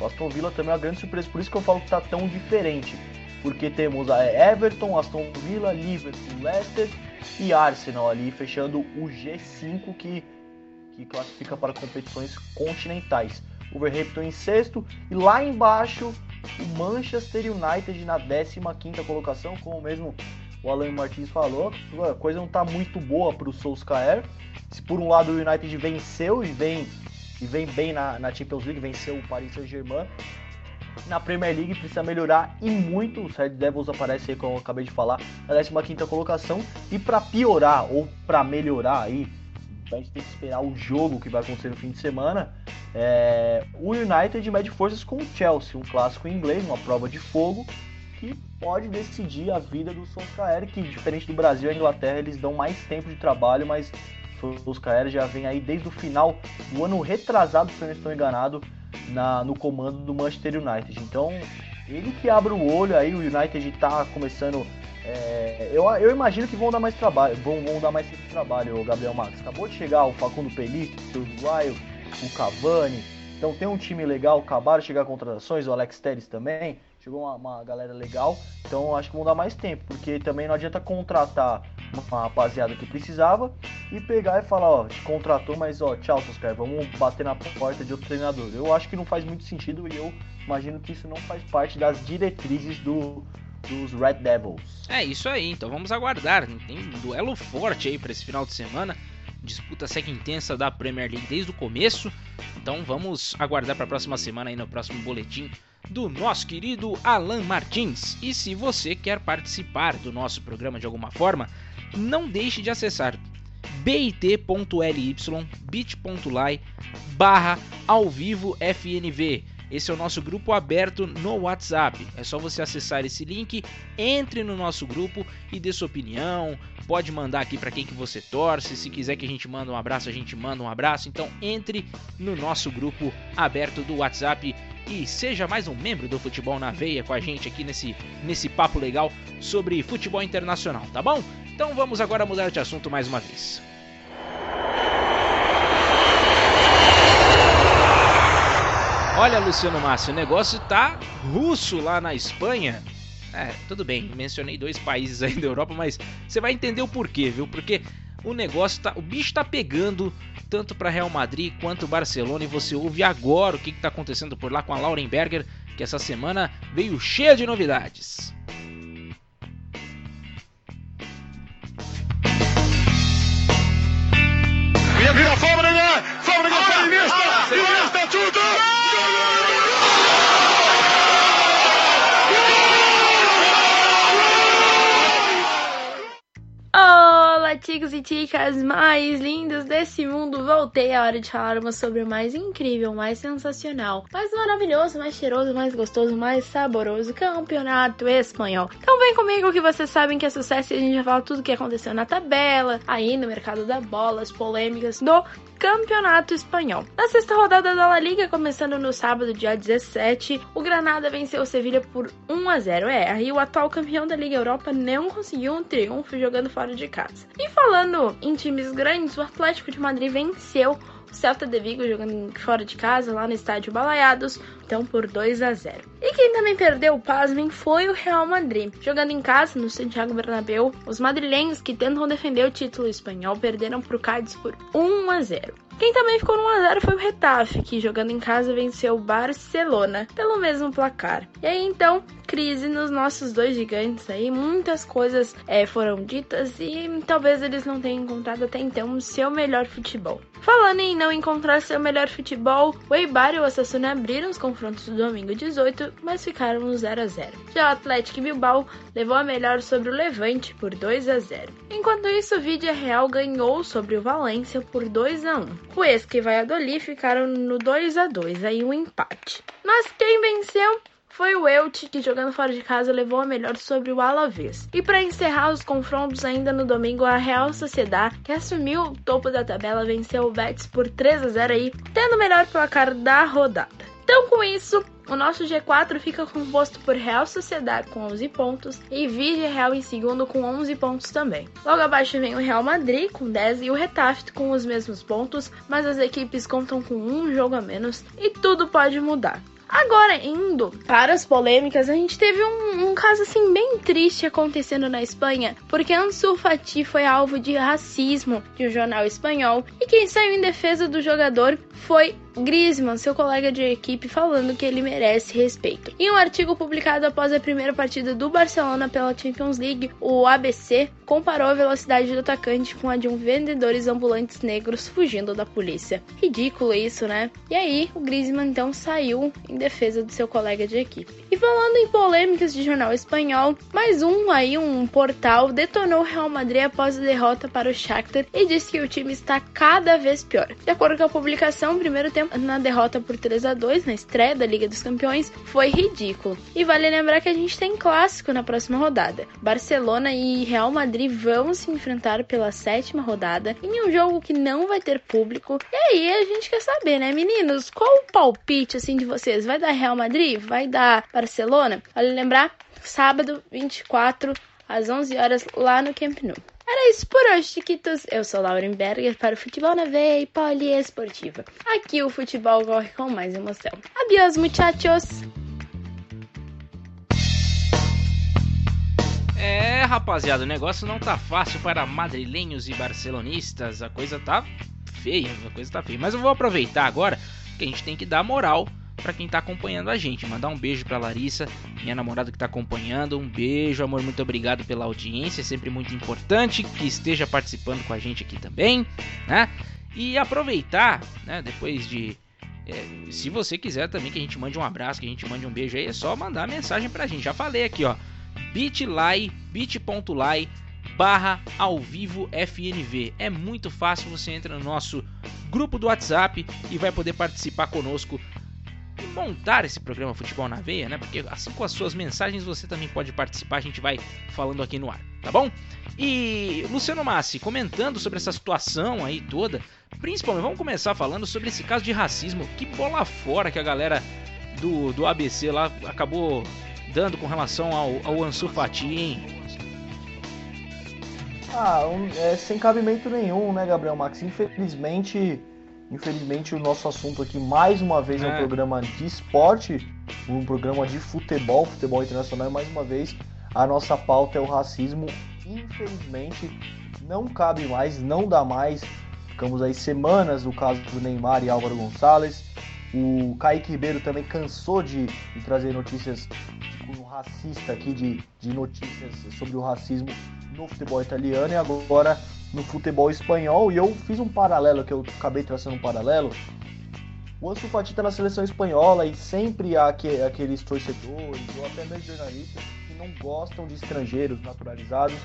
o Aston Villa também é uma grande surpresa, por isso que eu falo que está tão diferente. Porque temos a Everton, Aston Villa, Liverpool, Leicester e Arsenal ali fechando o G5 que, que classifica para competições continentais. O Wolverhampton em sexto e lá embaixo o Manchester United na 15ª colocação, como mesmo o Alan Martins falou, a coisa não está muito boa para o Solskjaer. Se por um lado o United venceu e vem e vem bem na, na Champions League, venceu o Paris Saint-Germain. Na Premier League precisa melhorar e muito. Os Red Devils aparece aí, como eu acabei de falar, na 15 colocação. E para piorar ou para melhorar aí, a gente tem que esperar o jogo que vai acontecer no fim de semana. É, o United mede forças com o Chelsea, um clássico inglês, uma prova de fogo, que pode decidir a vida do Solskjaer, que diferente do Brasil e Inglaterra, eles dão mais tempo de trabalho, mas Solskjaer já vem aí desde o final do ano retrasado, se eu não estou enganado, na, no comando do Manchester United. Então, ele que abre o olho aí, o United está começando. É, eu, eu imagino que vão dar mais trabalho, vão, vão dar mais trabalho, o Gabriel Marques. Acabou de chegar o Facundo Pellic, o Uruguaio, o Cavani. Então tem um time legal, acabaram de chegar contratações, o Alex Telles também chegou uma, uma, galera legal, então acho que vão dar mais tempo, porque também não adianta contratar uma rapaziada que precisava e pegar e falar, ó, te contratou, mas ó, tchau, seus caras, vamos bater na porta de outro treinador. Eu acho que não faz muito sentido e eu imagino que isso não faz parte das diretrizes do, dos Red Devils. É isso aí, então vamos aguardar. Tem um duelo forte aí para esse final de semana. Disputa segue intensa da Premier League desde o começo. Então vamos aguardar para a próxima semana aí no próximo boletim do nosso querido Alan Martins. E se você quer participar do nosso programa de alguma forma, não deixe de acessar bit.ly bit.ly barra ao vivo FNV. Esse é o nosso grupo aberto no WhatsApp. É só você acessar esse link, entre no nosso grupo e dê sua opinião. Pode mandar aqui para quem que você torce. Se quiser que a gente manda um abraço, a gente manda um abraço. Então entre no nosso grupo aberto do WhatsApp e seja mais um membro do Futebol na Veia com a gente aqui nesse, nesse papo legal sobre futebol internacional, tá bom? Então vamos agora mudar de assunto mais uma vez. Olha, Luciano Márcio, o negócio tá russo lá na Espanha. É, tudo bem, mencionei dois países aí da Europa, mas você vai entender o porquê, viu? Porque o negócio tá. O bicho tá pegando tanto para Real Madrid quanto Barcelona. E você ouve agora o que está acontecendo por lá com a Lauren Berger, que essa semana veio cheia de novidades. Vira Fábrica! Fábrica para Iniesta! Iniesta! Olá, ticos e ticas mais lindos desse mundo! Voltei a hora de falarmos sobre o mais incrível, mais sensacional, mais maravilhoso, mais cheiroso, mais gostoso, mais saboroso campeonato espanhol. Então vem comigo que vocês sabem que é sucesso e a gente já fala tudo o que aconteceu na tabela, aí no mercado da bola, as polêmicas do Campeonato Espanhol. Na sexta rodada da La Liga, começando no sábado, dia 17, o Granada venceu o Sevilha por 1 a 0. É, aí o atual campeão da Liga Europa não conseguiu um triunfo jogando fora de casa. E falando em times grandes, o Atlético de Madrid venceu Celta de Vigo jogando fora de casa, lá no estádio Balaiados, então por 2 a 0. E quem também perdeu, pasmem, foi o Real Madrid. Jogando em casa, no Santiago Bernabéu, os madrilenhos que tentam defender o título espanhol perderam para o Cádiz por 1 a 0. Quem também ficou no 1x0 foi o Retafe, que jogando em casa venceu o Barcelona pelo mesmo placar. E aí então, crise nos nossos dois gigantes aí, muitas coisas é, foram ditas e talvez eles não tenham encontrado até então o seu melhor futebol. Falando em não encontrar seu melhor futebol, o Eibar e o Osasuna abriram os confrontos do domingo 18, mas ficaram no 0 a 0. Já o Atlético Bilbao levou a melhor sobre o Levante por 2 a 0. Enquanto isso, o Vídea Real ganhou sobre o Valência por 2 a 1. Huesca e Valladolid ficaram no 2 a 2, aí um empate. Mas quem venceu foi o Elche que jogando fora de casa levou a melhor sobre o Alavés. E para encerrar os confrontos ainda no domingo, a Real Sociedade, que assumiu o topo da tabela, venceu o Betis por 3 a 0 aí, tendo o melhor placar da rodada. Então, com isso, o nosso G4 fica composto por Real Sociedade com 11 pontos e Vigia Real em segundo com 11 pontos também. Logo abaixo vem o Real Madrid com 10 e o Retafe com os mesmos pontos, mas as equipes contam com um jogo a menos e tudo pode mudar. Agora, indo para as polêmicas, a gente teve um, um, caso assim bem triste acontecendo na Espanha, porque Ansu Fati foi alvo de racismo de um jornal espanhol e quem saiu em defesa do jogador foi Griezmann, seu colega de equipe, falando que ele merece respeito. Em um artigo publicado após a primeira partida do Barcelona pela Champions League, o ABC comparou a velocidade do atacante com a de um vendedores ambulantes negros fugindo da polícia. Ridículo isso, né? E aí, o Griezmann então saiu em defesa do seu colega de equipe. E falando em polêmicas de jornal espanhol, mais um aí, um portal detonou o Real Madrid após a derrota para o Shakhtar e disse que o time está cada vez pior. De acordo com a publicação, o primeiro tempo na derrota por 3 a 2 na estreia da Liga dos Campeões foi ridículo. E vale lembrar que a gente tem clássico na próxima rodada. Barcelona e Real Madrid vão se enfrentar pela sétima rodada em um jogo que não vai ter público. E aí a gente quer saber, né, meninos? Qual o palpite assim de vocês? Vai dar Real Madrid? Vai dar Barcelona? Vale lembrar, sábado 24 às 11 horas lá no Camp Nou. Era isso por hoje, chiquitos. Eu sou Lauren Berger para o Futebol na Veia e Poliesportiva. Aqui o futebol corre com mais emoção. Adiós, muchachos! É, rapaziada, o negócio não tá fácil para madrilenhos e barcelonistas. A coisa tá feia, a coisa tá feia. Mas eu vou aproveitar agora que a gente tem que dar moral para quem tá acompanhando a gente. Mandar um beijo para Larissa, minha namorada que tá acompanhando. Um beijo, amor, muito obrigado pela audiência, é sempre muito importante que esteja participando com a gente aqui também, né? E aproveitar, né, depois de é, se você quiser também que a gente mande um abraço, que a gente mande um beijo aí, é só mandar mensagem pra gente. Já falei aqui, ó, bit.ly, bit.ly barra ao vivo FNV. É muito fácil, você entra no nosso grupo do WhatsApp e vai poder participar conosco e montar esse programa Futebol na Veia, né? Porque assim com as suas mensagens você também pode participar, a gente vai falando aqui no ar, tá bom? E Luciano Massi comentando sobre essa situação aí toda, principalmente vamos começar falando sobre esse caso de racismo, que bola fora que a galera do, do ABC lá acabou dando com relação ao, ao Ansu Fati, hein? Ah, um, é, sem cabimento nenhum, né, Gabriel Max? Infelizmente, Infelizmente, o nosso assunto aqui, mais uma vez, é, é um programa de esporte, um programa de futebol, futebol internacional, e mais uma vez, a nossa pauta é o racismo. Infelizmente, não cabe mais, não dá mais. Ficamos aí semanas no caso do Neymar e Álvaro Gonçalves. O Kaique Ribeiro também cansou de, de trazer notícias tipo, racista aqui, de, de notícias sobre o racismo no futebol italiano e agora no futebol espanhol. E eu fiz um paralelo, que eu acabei traçando um paralelo. O Ansu Fati tá na seleção espanhola e sempre há aqueles torcedores ou até mesmo jornalistas que não gostam de estrangeiros naturalizados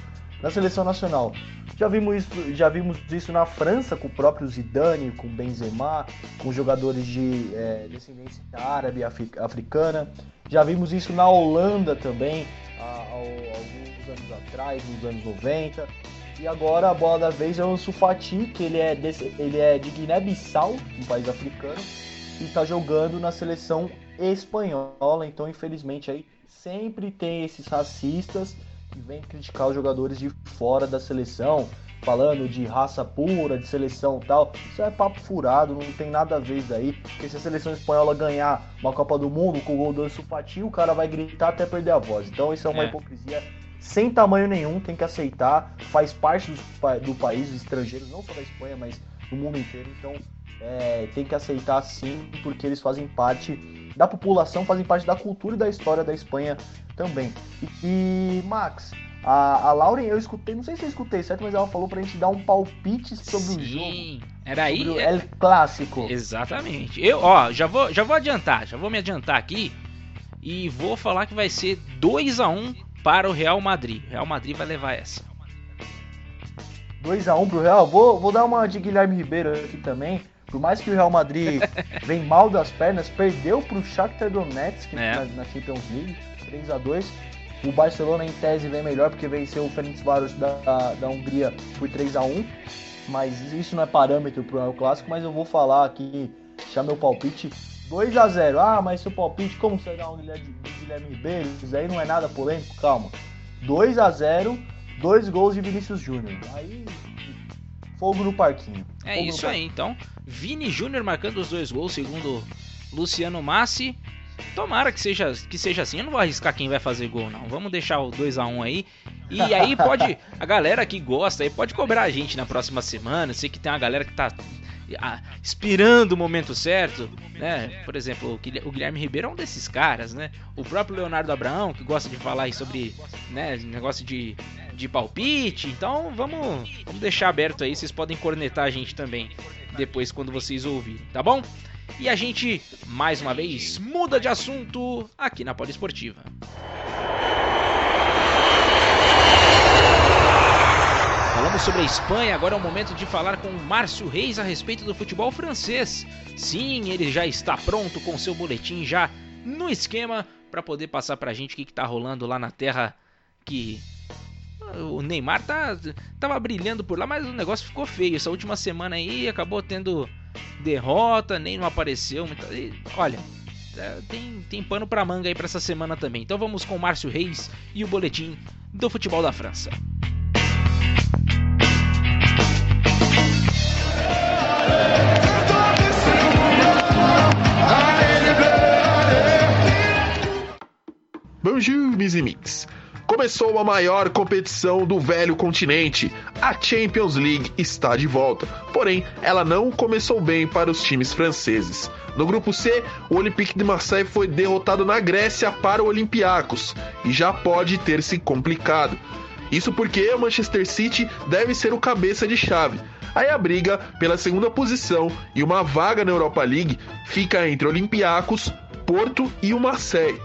na seleção nacional. Já vimos isso, já vimos isso na França com o próprio Zidane, com Benzema, com jogadores de é, descendência árabe, africana. Já vimos isso na Holanda também, há, há alguns anos atrás, nos anos 90. E agora a bola da vez é o Sufati, que ele é, desse, ele é de Guiné-Bissau, um país africano, e está jogando na seleção espanhola. Então, infelizmente, aí sempre tem esses racistas que vêm criticar os jogadores de fora da seleção, falando de raça pura, de seleção tal. Isso é papo furado, não tem nada a ver isso aí. Porque se a seleção espanhola ganhar uma Copa do Mundo com o gol do Ansu Fati, o cara vai gritar até perder a voz. Então isso é uma é. hipocrisia sem tamanho nenhum, tem que aceitar, faz parte do, do país, dos estrangeiros, não só da Espanha, mas do mundo inteiro. Então é, tem que aceitar sim, porque eles fazem parte da população, fazem parte da cultura e da história da Espanha também. E, e Max, a, a Lauren, eu escutei, não sei se eu escutei certo, mas ela falou pra gente dar um palpite sobre Sim, o jogo. Era aí. O El Clássico. Exatamente. Eu, ó, já vou, já vou adiantar, já vou me adiantar aqui e vou falar que vai ser 2 a 1 para o Real Madrid. O Real Madrid vai levar essa. 2 a 1 pro Real. Vou, vou dar uma de Guilherme Ribeiro aqui também. Por mais que o Real Madrid [laughs] vem mal das pernas, perdeu pro Shakhtar Donetsk é. na, na Champions League, 3 a 2 o Barcelona, em tese, vem melhor porque venceu o Ferencváros da, da, da Hungria por 3 a 1 Mas isso não é parâmetro para o Clássico, mas eu vou falar aqui, deixar meu palpite 2 a 0 Ah, mas seu palpite, como você dá um Guilherme, Guilherme Ribeiro? Isso aí não é nada polêmico? Calma. 2 a 0 dois gols de Vinícius Júnior. Aí, fogo no parquinho. É fogo isso aí, então. Vini Júnior marcando os dois gols, segundo Luciano Massi. Tomara que seja, que seja assim. Eu não vou arriscar quem vai fazer gol, não. Vamos deixar o 2 a 1 aí. E aí pode. A galera que gosta aí pode cobrar a gente na próxima semana. sei que tem uma galera que tá esperando o momento certo, né? Por exemplo, o Guilherme Ribeiro é um desses caras, né? O próprio Leonardo Abraão, que gosta de falar sobre, né, negócio de, de palpite. Então, vamos, vamos deixar aberto aí, vocês podem cornetar a gente também depois quando vocês ouvirem, tá bom? E a gente, mais uma vez, muda de assunto aqui na Poliesportiva. Sobre a Espanha, agora é o momento de falar com o Márcio Reis a respeito do futebol francês. Sim, ele já está pronto com seu boletim já no esquema para poder passar para a gente o que, está rolando lá na terra que o Neymar tá, tava brilhando por lá, mas o negócio ficou feio. Essa última semana aí acabou tendo derrota, nem não apareceu. Olha, é, tem, tem pano pra manga aí pra essa semana também. Então vamos com o Márcio Reis e o boletim do futebol da França. Bonjour, amigos começou a maior competição do velho continente. A Champions League está de volta, porém, ela não começou bem para os times franceses. No grupo C, o Olympique de Marseille foi derrotado na Grécia para o Olympiacos e já pode ter se complicado. Isso porque o Manchester City deve ser o cabeça de chave. Aí a briga pela segunda posição e uma vaga na Europa League fica entre Olympiacos, Porto e o Marseille.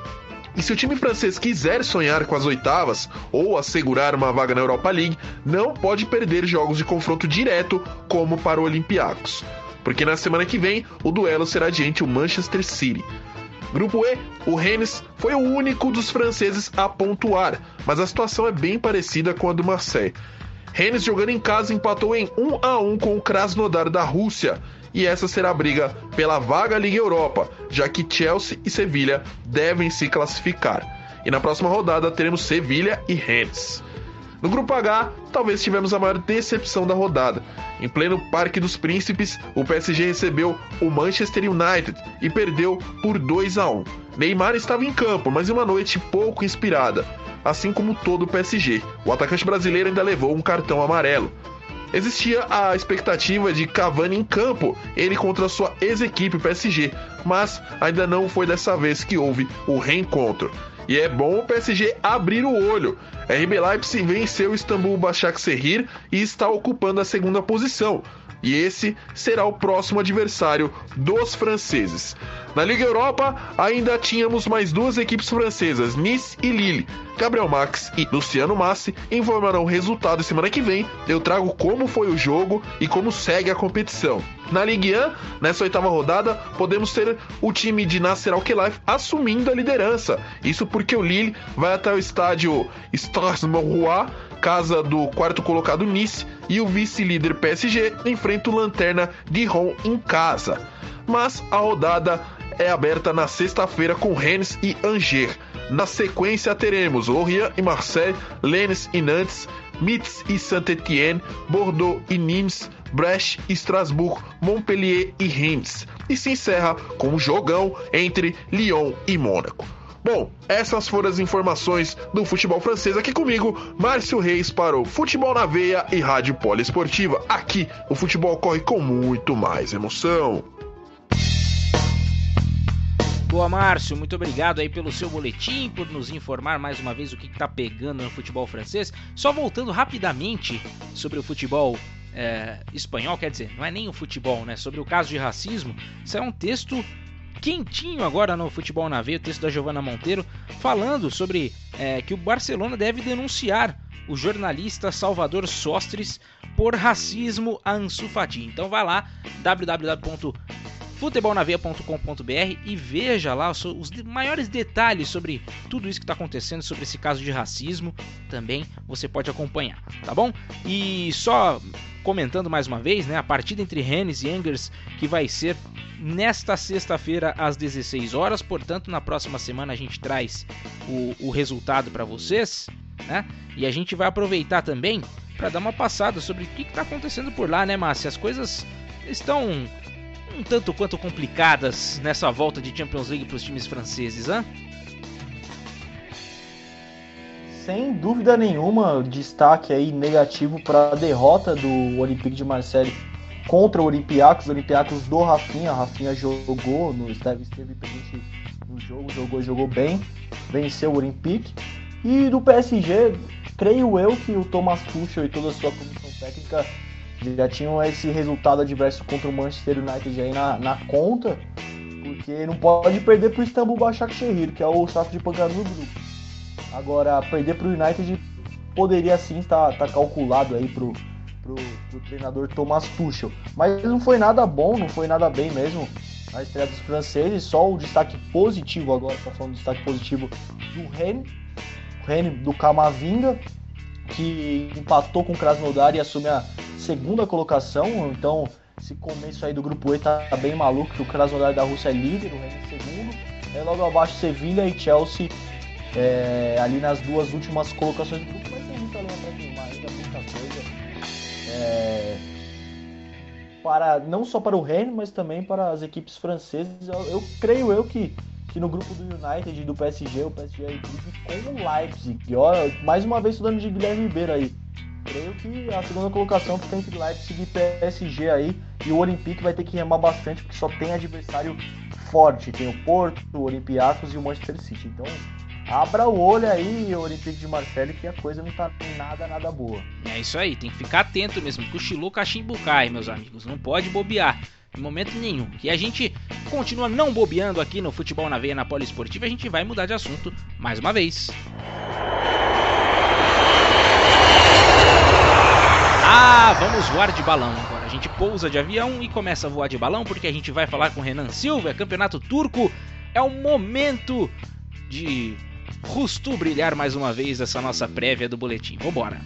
E se o time francês quiser sonhar com as oitavas ou assegurar uma vaga na Europa League, não pode perder jogos de confronto direto como para o Olympiacos. Porque na semana que vem o duelo será diante o Manchester City. Grupo E, o Rennes foi o único dos franceses a pontuar, mas a situação é bem parecida com a do Marseille. Rennes jogando em casa empatou em 1 a 1 com o Krasnodar da Rússia e essa será a briga pela vaga Liga Europa, já que Chelsea e Sevilha devem se classificar. E na próxima rodada teremos Sevilha e Rennes. No grupo H, talvez tivemos a maior decepção da rodada. Em pleno Parque dos Príncipes, o PSG recebeu o Manchester United e perdeu por 2 a 1. Neymar estava em campo, mas em uma noite pouco inspirada, assim como todo o PSG. O atacante brasileiro ainda levou um cartão amarelo. Existia a expectativa de Cavani em campo, ele contra sua ex-equipe PSG, mas ainda não foi dessa vez que houve o reencontro. E é bom o PSG abrir o olho. RB Leipzig venceu o Istambul Başakşehir e está ocupando a segunda posição. E esse será o próximo adversário dos franceses. Na Liga Europa, ainda tínhamos mais duas equipes francesas, Nice e Lille. Gabriel Max e Luciano Massi informarão o resultado semana que vem. Eu trago como foi o jogo e como segue a competição. Na Ligue 1, nessa oitava rodada, podemos ter o time de Nasser Al-Khelaifi assumindo a liderança. Isso porque o Lille vai até o estádio Strasbourg, casa do quarto colocado Nice, e o vice-líder PSG enfrenta o Lanterna Dijon em casa. Mas a rodada é aberta na sexta-feira com Rennes e Angers. Na sequência teremos Lorient e Marseille, Lens e Nantes, Metz e Saint-Étienne, Bordeaux e Nimes, Brest e Strasbourg, Montpellier e Reims. E se encerra com um jogão entre Lyon e Mônaco. Bom, essas foram as informações do futebol francês aqui comigo, Márcio Reis para o Futebol na Veia e Rádio Poliesportiva. Aqui o futebol corre com muito mais emoção. Boa, Márcio, muito obrigado aí pelo seu boletim, por nos informar mais uma vez o que está pegando no futebol francês. Só voltando rapidamente sobre o futebol é, espanhol, quer dizer, não é nem o futebol, né? Sobre o caso de racismo, isso é um texto quentinho agora no Futebol na Veia, o texto da Giovana Monteiro, falando sobre é, que o Barcelona deve denunciar o jornalista Salvador Sostres por racismo a Ansu Fati. Então vai lá, www.futebolnaveia.com.br e veja lá os, os maiores detalhes sobre tudo isso que está acontecendo, sobre esse caso de racismo, também você pode acompanhar, tá bom? E só comentando mais uma vez, né, a partida entre Rennes e Angers que vai ser nesta sexta-feira às 16 horas, portanto na próxima semana a gente traz o, o resultado para vocês, né? E a gente vai aproveitar também para dar uma passada sobre o que está acontecendo por lá, né, Márcia? As coisas estão um tanto quanto complicadas nessa volta de Champions League para os times franceses, hein? Sem dúvida nenhuma, destaque aí negativo para a derrota do Olympique de Marseille contra o Olympiacos, Olympiacos do Rafinha, Rafinha jogou, no, esteve, esteve presente no jogo, jogou, jogou bem, venceu o Olympique. E do PSG, creio eu que o Thomas Tuchel e toda a sua comissão técnica já tinham esse resultado adverso contra o Manchester United aí na, na conta, porque não pode perder para o Istambul Başakşehir, que é o saco de pancada do grupo. Agora, perder para o United poderia sim estar tá, tá calculado aí pro, treinador Thomas Tuchel. Mas não foi nada bom, não foi nada bem mesmo a estreia dos franceses. Só o destaque positivo agora, tá falando do destaque positivo do Rennes, o Rennes do Camavinga, que empatou com o Krasnodar e assume a segunda colocação. Então, esse começo aí do grupo E tá bem maluco, que o Krasnodar da Rússia é líder, o Rennes é segundo. Aí logo abaixo Sevilha e Chelsea é, ali nas duas últimas colocações do grupo, mas tem muita lenha para queimar ainda, muita coisa. É, para, não só para o Rennes, mas também para as equipes francesas. Eu, eu, creio eu que, que no grupo do United e do PSG, o PSG é equipe com o Leipzig. E olha, mais uma vez estudando de Guilherme Ribeiro aí. Creio que a segunda colocação fica entre Leipzig e PSG aí. E o Olympique vai ter que remar bastante, porque só tem adversário forte. Tem o Porto, o Olympiacos e o Manchester City. Então abra o olho aí, Olympique de Marseille, que a coisa não tá nada, nada boa. É isso aí, tem que ficar atento mesmo. Cochilou, cachimbo cai, meus amigos. Não pode bobear. Em momento nenhum. Que a gente continua não bobeando aqui no Futebol na Veia na Poliesportiva, a gente vai mudar de assunto mais uma vez. Ah, vamos voar de balão agora. A gente pousa de avião e começa a voar de balão porque a gente vai falar com Renan Silva, campeonato turco. É o momento de Rustu brilhar mais uma vez essa nossa prévia do boletim. Vambora!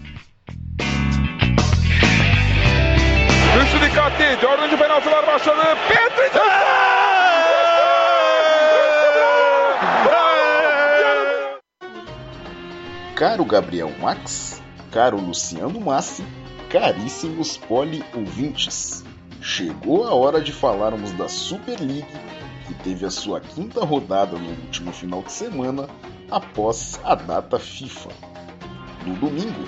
Üstü dikkatli. Dördüncü penaltılar başladı. Petri Caro Gabriel Max, caro Luciano Massi, caríssimos poli ouvintes. Chegou a hora de falarmos da Super League, que teve a sua quinta rodada no último final de semana após a data FIFA. No domingo,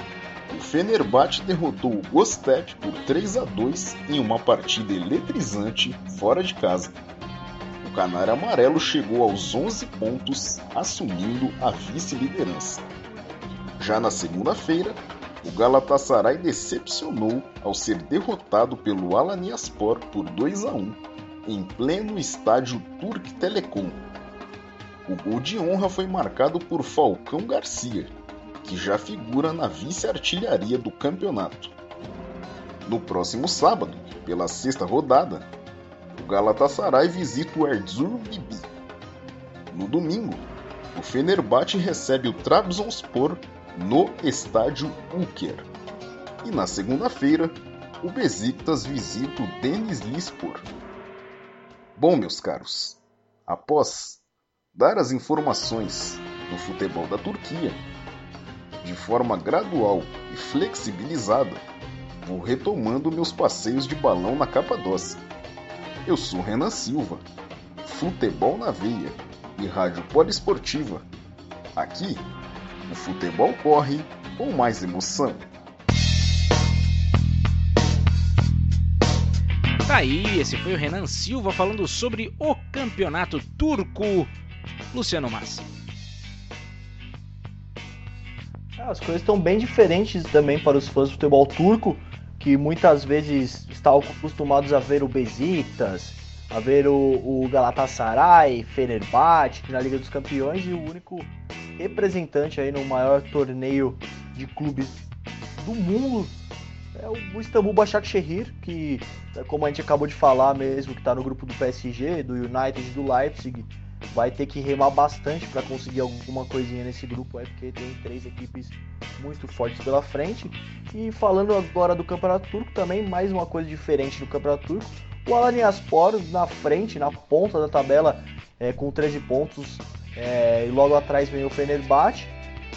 o Fenerbahçe derrotou o Gostep por 3 a 2 em uma partida eletrizante fora de casa. O Canário Amarelo chegou aos 11 pontos, assumindo a vice-liderança. Já na segunda-feira, o Galatasaray decepcionou ao ser derrotado pelo Alanyaspor por 2 a 1 em pleno estádio Turk Telecom o gol de honra foi marcado por Falcão Garcia, que já figura na vice-artilharia do campeonato. No próximo sábado, pela sexta rodada, o Galatasaray visita o Erzur Bibi. No domingo, o Fenerbahçe recebe o Trabzonspor no estádio Uker. E na segunda-feira, o Besiktas visita o Denizlispor. Bom, meus caros, após dar as informações do futebol da Turquia, de forma gradual e flexibilizada, vou retomando meus passeios de balão na Capadócia. Eu sou Renan Silva, futebol na veia e rádio poliesportiva. Aqui, o futebol corre com mais emoção. Tá aí, esse foi o Renan Silva falando sobre o campeonato turco. Luciano Massi. As coisas estão bem diferentes também para os fãs do futebol turco, que muitas vezes estão acostumados a ver o Besiktas, a ver o, o Galatasaray, Fenerbahçe na Liga dos Campeões e o único representante aí no maior torneio de clubes do mundo é o Istambul Başakşehir, que como a gente acabou de falar mesmo, que está no grupo do PSG, do United do Leipzig, vai ter que remar bastante para conseguir alguma coisinha nesse grupo, é porque tem três equipes muito fortes pela frente. E falando agora do Campeonato Turco, também mais uma coisa diferente do Campeonato Turco, o Alanyaspor na frente, na ponta da tabela, é, com 13 pontos, é, e logo atrás vem o Fenerbahçe.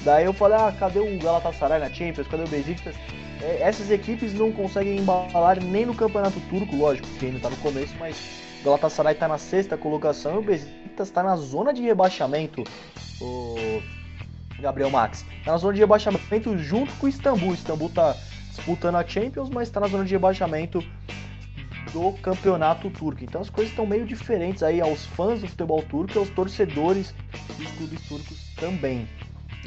Daí eu falei, ah, cadê o Galatasaray na Champions? Cadê o Besiktas? É, essas equipes não conseguem embalar nem no Campeonato Turco, lógico, que ainda está no começo, mas o Galatasaray está na sexta colocação e o Besiktas está na zona de rebaixamento, o Gabriel Max. Está na zona de rebaixamento junto com o Istambul. O Istambul está disputando a Champions, mas está na zona de rebaixamento do campeonato turco. Então as coisas estão meio diferentes aí aos fãs do futebol turco e aos torcedores dos clubes turcos também.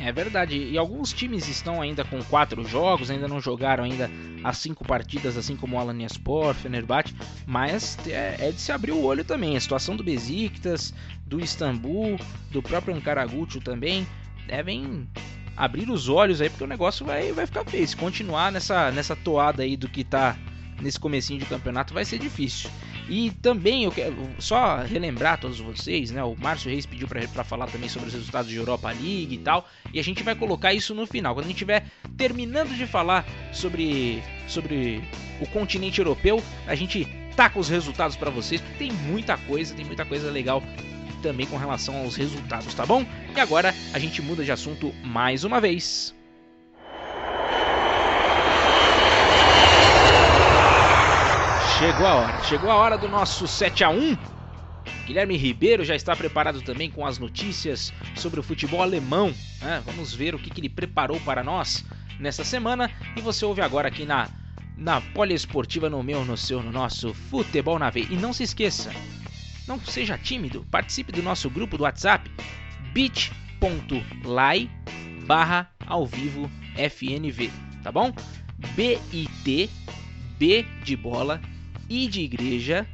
É verdade, e alguns times estão ainda com quatro jogos, ainda não jogaram ainda as cinco partidas, assim como o Alanyaspor, Fenerbahçe, mas é, é, de se abrir o olho também. A situação do Besiktas, do Istambul, do próprio Ankaragucho também, devem abrir os olhos aí, porque o negócio vai, vai ficar feio. Se continuar nessa, nessa toada aí do que tá nesse comecinho de campeonato, vai ser difícil. E também eu quero só relembrar a todos vocês, né? O Márcio Reis pediu para falar também sobre os resultados de Europa League e tal, e a gente vai colocar isso no final. Quando a gente estiver terminando de falar sobre sobre o continente europeu, a gente taca os resultados para vocês, porque tem muita coisa, tem muita coisa legal também com relação aos resultados, tá bom? E agora a gente muda de assunto mais uma vez. Chegou a hora, chegou a hora do nosso 7 a 1 Guilherme Ribeiro já está preparado também com as notícias sobre o futebol alemão. Né? Vamos ver o que, que ele preparou para nós nessa semana. E você ouve agora aqui na, na Poliesportiva, no meu, no seu, no nosso Futebol na Veia. E não se esqueça, não seja tímido, participe do nosso grupo do WhatsApp bit.ly barra ao vivo FNV, tá bom? B-I-T, B de bola, I de igreja,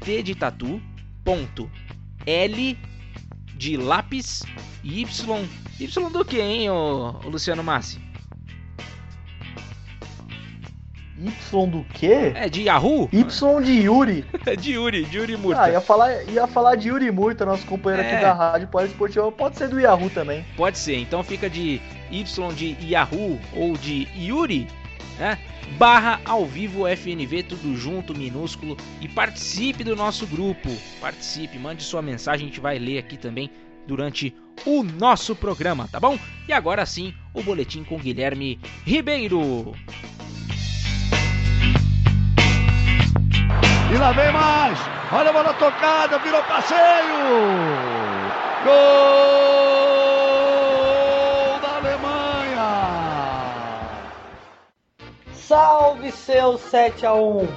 T de tatu, ponto, L de lápis, Y, Y do que, hein, ô, ô Luciano Massi? Y do quê? É de Yahoo? Y de Yuri. [laughs] de Yuri, de Yuri Murta. Ah, ia falar, ia falar de Yuri Murta, nosso companheiro é. aqui da rádio Esportivo. Pode ser do Yahoo também. Pode ser, então fica de Y de Yahoo ou de Yuri, né? barra ao vivo FNV, tudo junto, minúsculo, e participe do nosso grupo. Participe, mande sua mensagem, a gente vai ler aqui também durante o nosso programa, tá bom? E agora sim, o boletim com Guilherme Ribeiro. E lá vem mais! Olha a bola tocada, virou passeio! Gol! Salve seu 7 a 1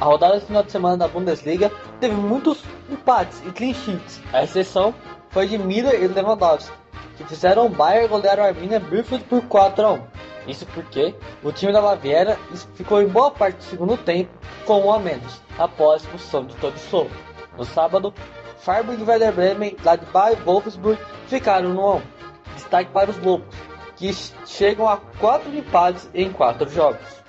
A rodada do final de semana da Bundesliga teve muitos empates e clean sheets. A exceção foi de Miller e Lewandowski, que fizeram o Bayern golear o Arminia Bielefeld por 4 a 1 Isso porque o time da Baviera ficou em boa parte do segundo tempo com um a menos, após a expulsão de Tolisso. No sábado, Freiburg Werder Bremen, Gladbach e Wolfsburg ficaram no 1. Destaque para os Lobos, que chegam a 4 empates em 4 jogos.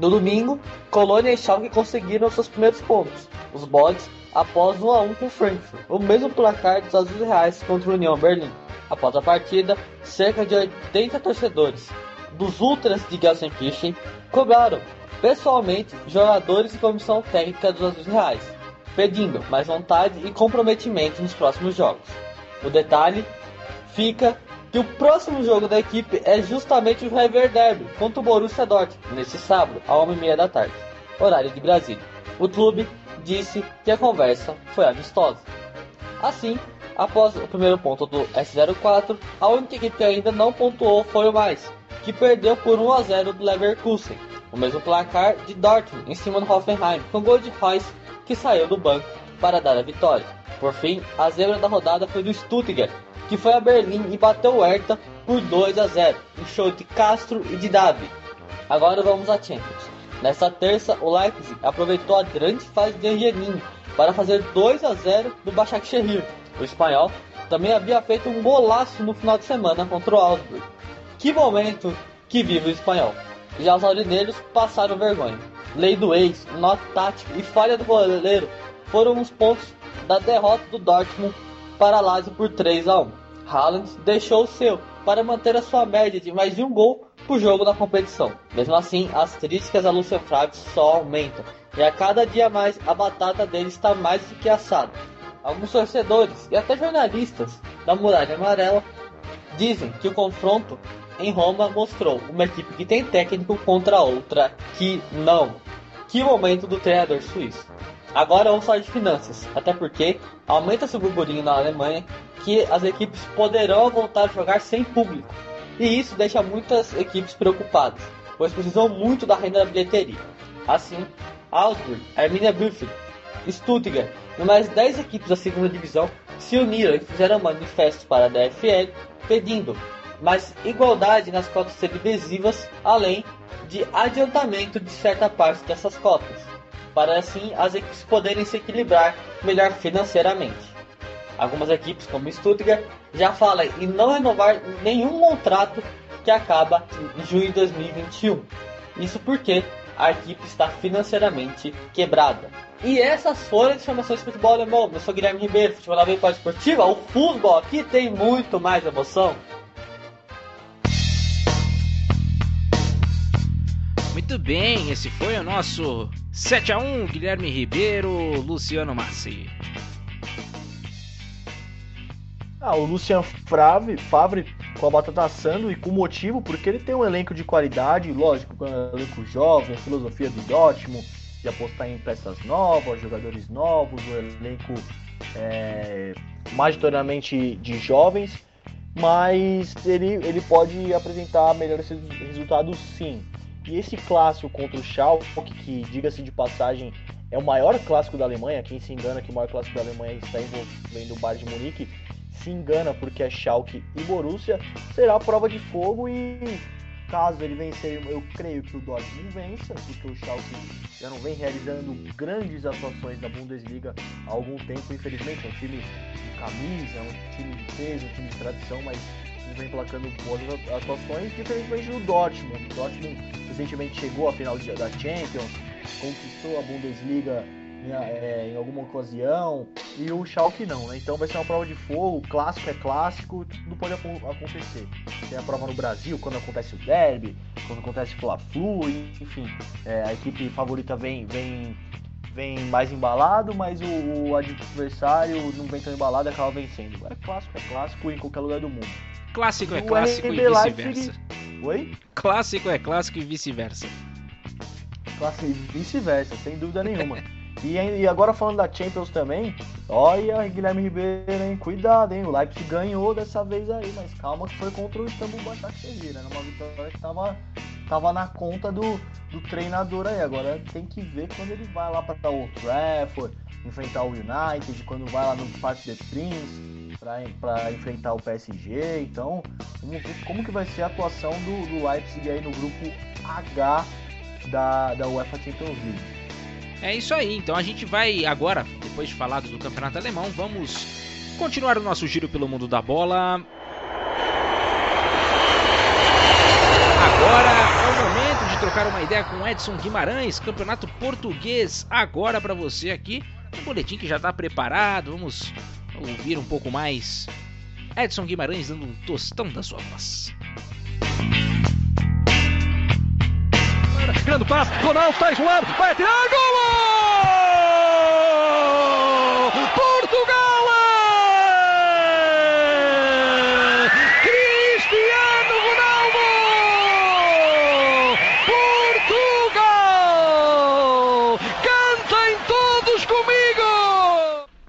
No domingo, Colônia e Schalke conseguiram seus primeiros pontos, os Bodes, após 1 a 1 com Frankfurt, o mesmo placar dos Azuis Reais contra o União Berlim. Após a partida, cerca de 80 torcedores dos Ultras de Gelsenkirchen cobraram pessoalmente jogadores e comissão técnica dos Azuis Reais, pedindo mais vontade e comprometimento nos próximos jogos. O detalhe fica que o próximo jogo da equipe é justamente o River Derby contra o Borussia Dortmund, neste sábado, às 1h30 da tarde, horário de Brasília. O clube disse que a conversa foi amistosa. Assim, após o primeiro ponto do S04, a única equipe que ainda não pontuou foi o Mais, que perdeu por 1 a 0 do Leverkusen, o mesmo placar de Dortmund em cima do Hoffenheim, com gol de Reus que saiu do banco para dar a vitória. Por fim, a zebra da rodada foi do Stuttgart, que foi a Berlim e bateu o Hertha por 2 a 0, um show de Castro e de Davi. Agora vamos à Champions. Nesta terça, o Leipzig aproveitou a grande fase de Angelini para fazer 2 a 0 do Başakşehir. O espanhol também havia feito um golaço no final de semana contra o Augsburg. Que momento que vive o espanhol. Já os aurineiros passaram vergonha. Lei do ex, nó tático e falha do goleiro foram os pontos da derrota do Dortmund para a Lazio por 3 a 1. Haaland deixou o seu para manter a sua média de mais de um gol por jogo na competição. Mesmo assim, as críticas a Lucien Favre só aumentam e a cada dia mais a batata dele está mais do que assada. Alguns torcedores e até jornalistas da Muralha Amarela dizem que o confronto em Roma mostrou uma equipe que tem técnico contra outra que não. Que momento do treinador suíço. Agora vamos falar de finanças, até porque aumenta-se o burburinho na Alemanha que as equipes poderão voltar a jogar sem público. E isso deixa muitas equipes preocupadas, pois precisam muito da renda da bilheteria. Assim, Augsburg, Arminia Bielefeld, Stuttgart e mais 10 equipes da segunda divisão se uniram e fizeram manifestos para a DFL pedindo mais igualdade nas cotas televisivas, além de adiantamento de certa parte dessas cotas, para assim as equipes poderem se equilibrar melhor financeiramente. Algumas equipes, como Stuttgart, já falam em não renovar nenhum contrato que acaba em junho de 2021. Isso porque a equipe está financeiramente quebrada. E essas foram as informações do futebol alemão. Eu sou Guilherme Ribeiro, futebol na Veio Esportiva. O futebol aqui tem muito mais emoção. Muito bem, esse foi o nosso 7 a 1 Guilherme Ribeiro, Luciano Massi. Ah, o Lucian Favre, Favre com a batata assando e com motivo, porque ele tem um elenco de qualidade, lógico, com um elenco jovem, a filosofia do Dortmund, de apostar em peças novas, jogadores novos, um elenco é, majoritariamente de jovens, mas ele, ele pode apresentar melhores resultados sim. E esse clássico contra o Schalke, que diga-se de passagem é o maior clássico da Alemanha, quem se engana que o maior clássico da Alemanha está envolvendo o Bayern de Munique, se engana porque é Schalke e Borussia, será a prova de fogo e caso ele vencer, eu creio que o Dortmund vença, porque o Schalke já não vem realizando grandes atuações na Bundesliga há algum tempo, infelizmente, é um time de camisa, é um time de peso, um time de tradição, mas vem placando boas atuações, diferentemente do Dortmund. O Dortmund recentemente chegou à final da Champions, conquistou a Bundesliga em, é, em, alguma ocasião, e o Schalke não, né? Então vai ser uma prova de fogo, clássico é clássico, tudo pode acontecer. Tem a prova no Brasil, quando acontece o derby, quando acontece o Fla-Flu, enfim, é, a equipe favorita vem, vem, vem mais embalado, mas o, o adversário não vem tão embalado e acaba vencendo. É clássico, é clássico em qualquer lugar do mundo. Clássico é clássico e vice-versa. Oi? Clássico é clássico e vice-versa. Clássico e vice-versa, sem dúvida nenhuma. [laughs] E, e agora falando da Champions também, olha Guilherme Ribeiro, hein? Cuidado, hein? O Leipzig ganhou dessa vez aí, mas calma que foi contra o Istambul Başakşehir, né? Uma vitória que tava, tava na conta do, do treinador aí. Agora tem que ver quando ele vai lá para o Trafford, enfrentar o United, quando vai lá no Parque des Princes para enfrentar o PSG. Então, ver como que vai ser a atuação do, do Leipzig aí no grupo H da, da UEFA Champions League. É isso aí, então a gente vai agora, depois de falar do campeonato alemão, vamos continuar o nosso giro pelo mundo da bola. Agora é o momento de trocar uma ideia com Edson Guimarães, campeonato português, agora para você aqui. Um boletim que já está preparado, vamos ouvir um pouco mais. Edson Guimarães dando um tostão da sua voz. Grande passe, Ronaldo está isolado, vai atirar, gol! Portugal! Cristiano Ronaldo! Portugal! Cantem todos comigo!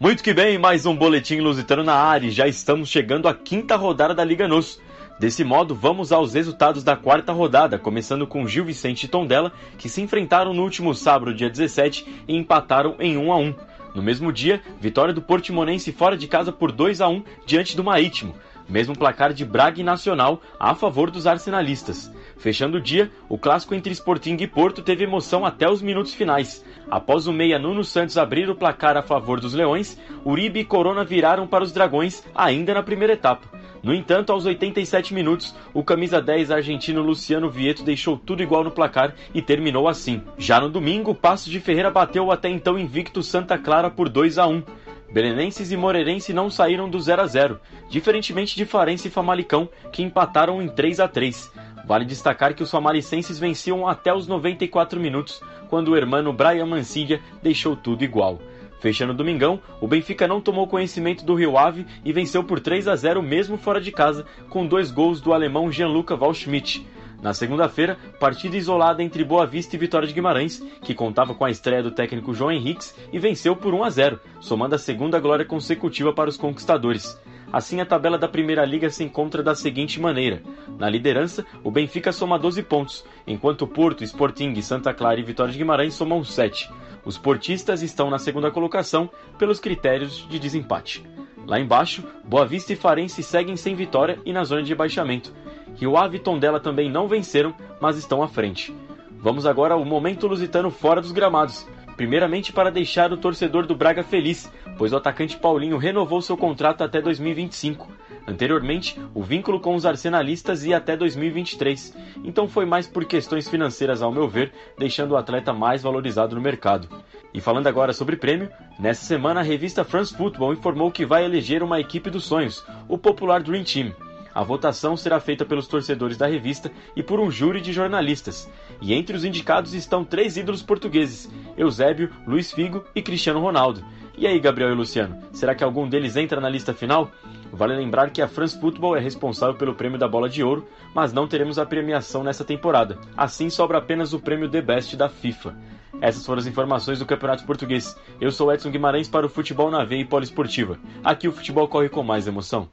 Muito que bem, mais um boletim lusitano na área. Já estamos chegando à quinta rodada da Liga NUS. Desse modo, vamos aos resultados da quarta rodada, começando com Gil Vicente e Tondela, que se enfrentaram no último sábado, dia 17, e empataram em 1 a 1. No mesmo dia, vitória do Portimonense fora de casa por 2 a 1 diante do Marítimo, mesmo placar de Braga e Nacional a favor dos arsenalistas. Fechando o dia, o clássico entre Sporting e Porto teve emoção até os minutos finais. Após o meia Nuno Santos abrir o placar a favor dos Leões, Uribe e Corona viraram para os Dragões ainda na primeira etapa. No entanto, aos 87 minutos, o camisa 10 argentino Luciano Vieto deixou tudo igual no placar e terminou assim. Já no domingo, o Passo de Ferreira bateu o até então invicto Santa Clara por 2 a 1. Belenenses e Moreirense não saíram do 0 a 0, diferentemente de Farense e Famalicão, que empataram em 3 a 3. Vale destacar que os famalicenses venciam até os 94 minutos, quando o hermano Brian Mancilla deixou tudo igual. Fechando o domingão, o Benfica não tomou conhecimento do Rio Ave e venceu por 3 a 0 mesmo fora de casa, com dois gols do alemão Gianluca Waldschmidt. Na segunda-feira, partida isolada entre Boa Vista e Vitória de Guimarães, que contava com a estreia do técnico João Henriques e venceu por 1 a 0, somando a segunda glória consecutiva para os conquistadores. Assim, a tabela da Primeira Liga se encontra da seguinte maneira: na liderança, o Benfica soma 12 pontos, enquanto Porto, Sporting, Santa Clara e Vitória de Guimarães somam 7. Os portistas estão na segunda colocação pelos critérios de desempate. Lá embaixo, Boa Vista e Farense seguem sem vitória e na zona de rebaixamento. Rio Ave e Tondela também não venceram, mas estão à frente. Vamos agora ao momento lusitano fora dos gramados. Primeiramente para deixar o torcedor do Braga feliz, pois o atacante Paulinho renovou seu contrato até 2025. Anteriormente, o vínculo com os arsenalistas ia até 2023, então foi mais por questões financeiras, ao meu ver, deixando o atleta mais valorizado no mercado. E falando agora sobre prêmio, nessa semana a revista France Football informou que vai eleger uma equipe dos sonhos, o popular Dream Team. A votação será feita pelos torcedores da revista e por um júri de jornalistas. E entre os indicados estão três ídolos portugueses: Eusébio, Luiz Figo e Cristiano Ronaldo. E aí, Gabriel e Luciano, será que algum deles entra na lista final? Vale lembrar que a France Football é responsável pelo prêmio da Bola de Ouro, mas não teremos a premiação nessa temporada. Assim sobra apenas o prêmio The Best da FIFA. Essas foram as informações do Campeonato Português. Eu sou Edson Guimarães para o Futebol na Veia e Poliesportiva. Aqui o futebol corre com mais emoção.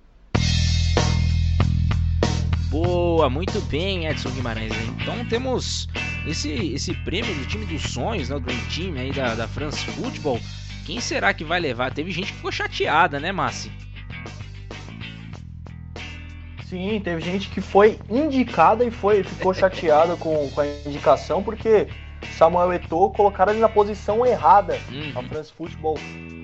Boa, muito bem, Edson Guimarães. Então temos esse, esse prêmio do time dos sonhos, né, do Dream Team aí da, da France Football. Quem será que vai levar? Teve gente que ficou chateada, né, Massi? Sim, teve gente que foi indicada e foi, ficou [laughs] chateada com, com a indicação, porque Samuel Eto'o colocaram ele na posição errada. Uhum. A France Football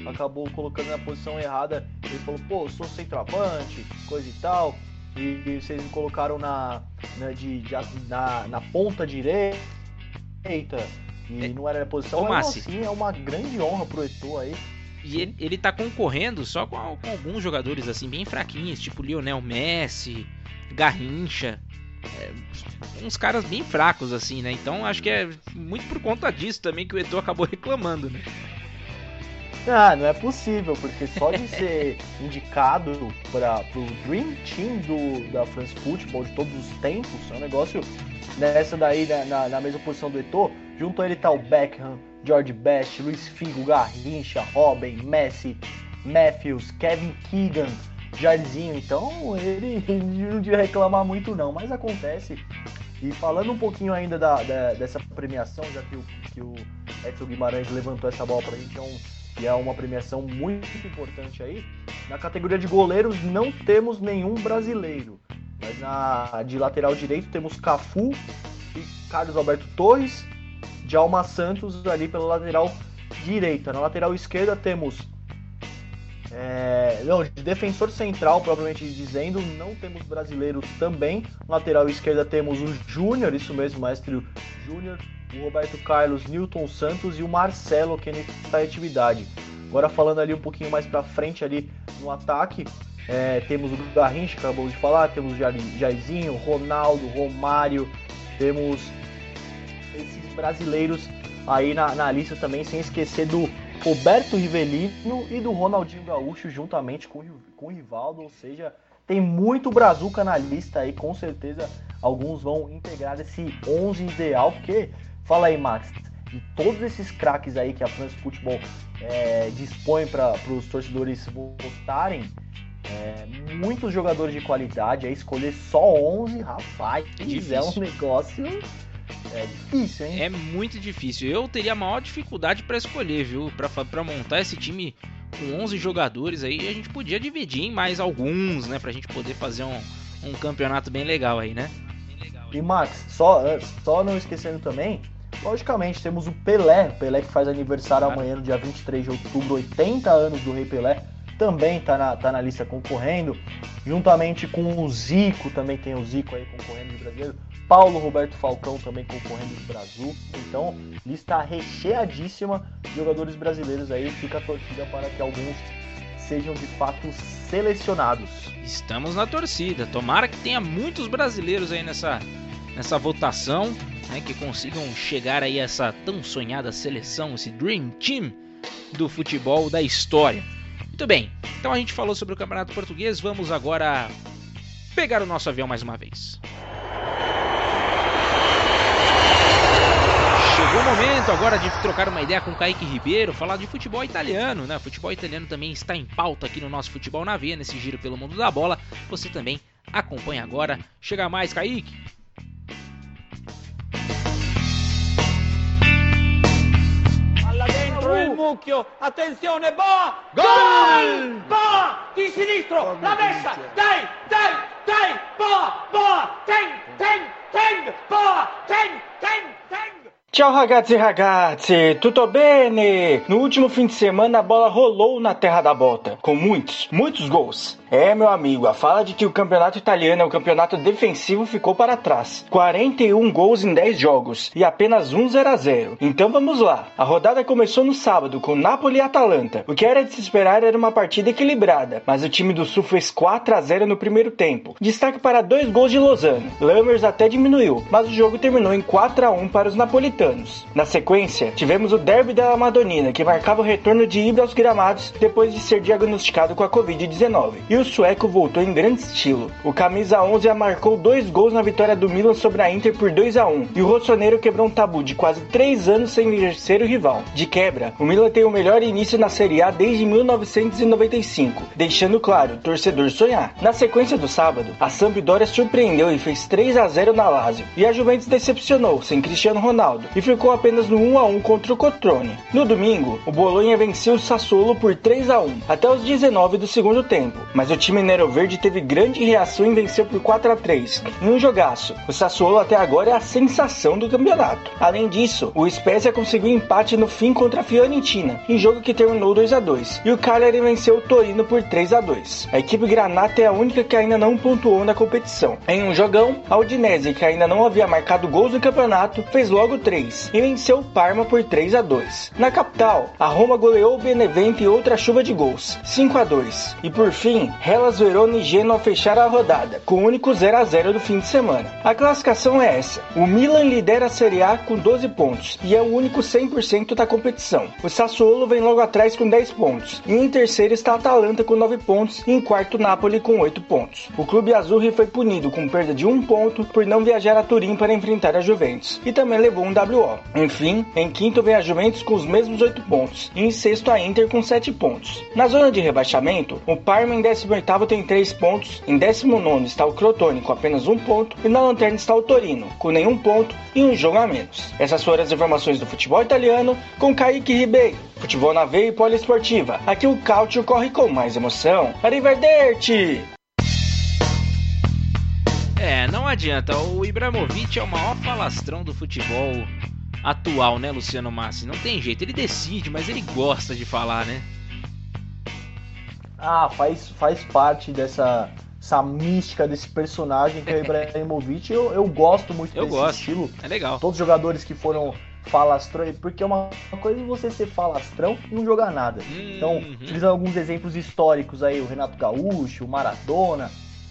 acabou colocando na posição errada. Ele falou, pô, sou centroavante, coisa e tal. E, e vocês me colocaram na, na, de, de, na, na ponta direita. E é. não era a posição. Mas assim, é uma grande honra pro Eto'o aí. E ele, ele tá concorrendo só com, com, alguns jogadores assim bem fraquinhos, tipo Lionel Messi, Garrincha. É, uns caras bem fracos assim, né? Então acho que é muito por conta disso também que o Edu acabou reclamando, né? Ah, não é possível, porque só de ser [laughs] indicado para o Dream Team do, da France Football de todos os tempos, é um negócio nessa daí, na, na, na mesma posição do Eto'o, junto a ele tá o Beckham, George Best, Luiz Figo, Garrincha, Robin, Messi, Matthews, Kevin Keegan, Jairzinho. Então ele, [laughs] ele não devia reclamar muito não, mas acontece. E falando um pouquinho ainda da, da, dessa premiação, já que o, que o Edson Guimarães levantou essa bola pra gente, é um, e é uma premiação muito importante aí. Na categoria de goleiros não temos nenhum brasileiro. Mas na de lateral direito temos Cafu e Carlos Alberto Torres Djalma Santos ali pela lateral direita. Na lateral esquerda temos É, não, de defensor central, propriamente dizendo, não temos brasileiros também. lateral esquerda temos o Júnior, isso mesmo, mestre Júnior, o Roberto Carlos, Newton Santos e o Marcelo, que está em atividade. Agora falando ali um pouquinho mais para frente ali no ataque, é, temos o Garrincha, que acabamos de falar, temos o Jairzinho, Ronaldo, Romário, temos esses brasileiros aí na, na lista também, sem esquecer do Roberto Rivelino e do Ronaldinho Gaúcho juntamente com, com o Rivaldo, ou seja, tem muito brazuca na lista aí, com certeza alguns vão integrar esse 11 ideal, porque, fala aí Max, de todos esses craques aí que a France Football é, dispõe para os torcedores votarem, é, muitos jogadores de qualidade, aí escolher só 11, rapaz, é, é um negócio é difícil, hein? É muito difícil. Eu teria a maior dificuldade para escolher, viu? Para montar esse time com 11 jogadores aí, a gente podia dividir em mais alguns, né? Pra gente poder fazer um, um campeonato bem legal aí, né? E Max, só, só não esquecendo também, logicamente temos o Pelé, Pelé que faz aniversário claro. amanhã, no dia 23 de outubro, 80 anos do Rei Pelé, também tá na, tá na lista concorrendo, juntamente com o Zico, também tem o Zico aí concorrendo de brasileiro, Paulo Roberto Falcão também concorrendo do Brasil. Então, lista recheadíssima de jogadores brasileiros aí. Fica a torcida para que alguns sejam de fato selecionados. Estamos na torcida. Tomara que tenha muitos brasileiros aí nessa, nessa votação, né, que consigam chegar aí a essa tão sonhada seleção, esse Dream Team do futebol da história. Muito bem, então a gente falou sobre o Campeonato Português, vamos agora pegar o nosso avião mais uma vez. Chegou o momento agora de trocar uma ideia com o Kaique Ribeiro, falar de futebol italiano, né? Futebol italiano também está em pauta aqui no nosso Futebol na Veia, nesse giro pelo mundo da bola. Você também acompanha agora. Chega mais, Kaique! Dentro il mucchio, attenzione, boa! Gol! Boa! Di sinistro, la messa, dai, dai, dai, boa, boa, tem, tem, tem, boa, tem, tem, tem! Ciao ragazzi e ragazzi, tutto bene? No último fim de semana a bola rolou na terra da bota, com muitos, muitos gols. É, meu amigo, a fala de que o campeonato italiano é um campeonato defensivo ficou para trás. 41 gols em 10 jogos e apenas 1 0 a 0. Então vamos lá. A rodada começou no sábado com Napoli e Atalanta. O que era de se esperar era uma partida equilibrada, mas o time do Sul fez 4 a 0 no primeiro tempo. Destaque para dois gols de Lozano. Lammers até diminuiu, mas o jogo terminou em 4 a 1 para os napolitanos. Na sequência, tivemos o Derby da Madonina, que marcava o retorno de Ibra aos gramados depois de ser diagnosticado com a Covid-19. E o sueco voltou em grande estilo. O camisa 11 marcou dois gols na vitória do Milan sobre a Inter por 2 a 1 e o rossoneiro quebrou um tabu de quase três anos sem vencer o rival. De quebra, o Milan tem o melhor início na Série A desde 1995, deixando claro, torcedor sonhar. Na sequência do sábado, a Sampdoria surpreendeu e fez 3 a 0 na Lazio, e a Juventus decepcionou sem Cristiano Ronaldo e ficou apenas no 1 a 1 contra o Cotrone. No domingo, o Bolonha venceu o Sassuolo por 3 a 1 até os 19 do segundo tempo, mas o time Nero Verde teve grande reação e venceu por 4 a 3 em um jogaço. O Sassuolo até agora é a sensação do campeonato. Além disso, o Spezia conseguiu empate no fim contra a Fiorentina, em jogo que terminou 2 a 2 e o Cagliari venceu o Torino por 3 a 2 A equipe Granata é a única que ainda não pontuou na competição. Em um jogão, a Udinese, que ainda não havia marcado gols no campeonato, fez logo 3 e venceu o Parma por 3 a 2 Na capital, a Roma goleou o Benevento e outra chuva de gols, 5 a 2 E por fim, Hellas Verona e Genoa fecharam a rodada, com o único 0 a 0 do fim de semana. A classificação é essa: o Milan lidera a Série A com 12 pontos e é o único 100% da competição. O Sassuolo vem logo atrás com 10 pontos, e em terceiro está a Atalanta com 9 pontos e em quarto Napoli com 8 pontos. O clube azul foi punido com perda de um ponto por não viajar a Turim para enfrentar a Juventus e também levou um WO. Enfim, em quinto vem a Juventus com os mesmos 8 pontos e em sexto a Inter com 7 pontos. Na zona de rebaixamento, o Parma em 18 oitavo tem 3 pontos, em 19 está o Crotone com apenas um ponto e na lanterna está o Torino com nenhum ponto e um jogo a menos. Essas foram as informações do futebol italiano com Kaique Ribeiro. Futebol na veia e poliesportiva. Aqui o Cautio corre com mais emoção. Arrivederci! É, não adianta. O Ibrahimovic é o maior falastrão do futebol atual, né, Luciano Massi? Não tem jeito. Ele decide, mas ele gosta de falar, né? Ah, faz, faz parte dessa essa mística desse personagem que é o [laughs] Ibrahimovic. Eu, eu gosto muito Eu desse gosto. estilo. É legal. Todos os jogadores que foram falastrão, porque é uma uma coisa é você ser falastrão e não jogar nada. Então, Uhum. utilizando alguns exemplos históricos aí, o Renato Gaúcho, o Maradona,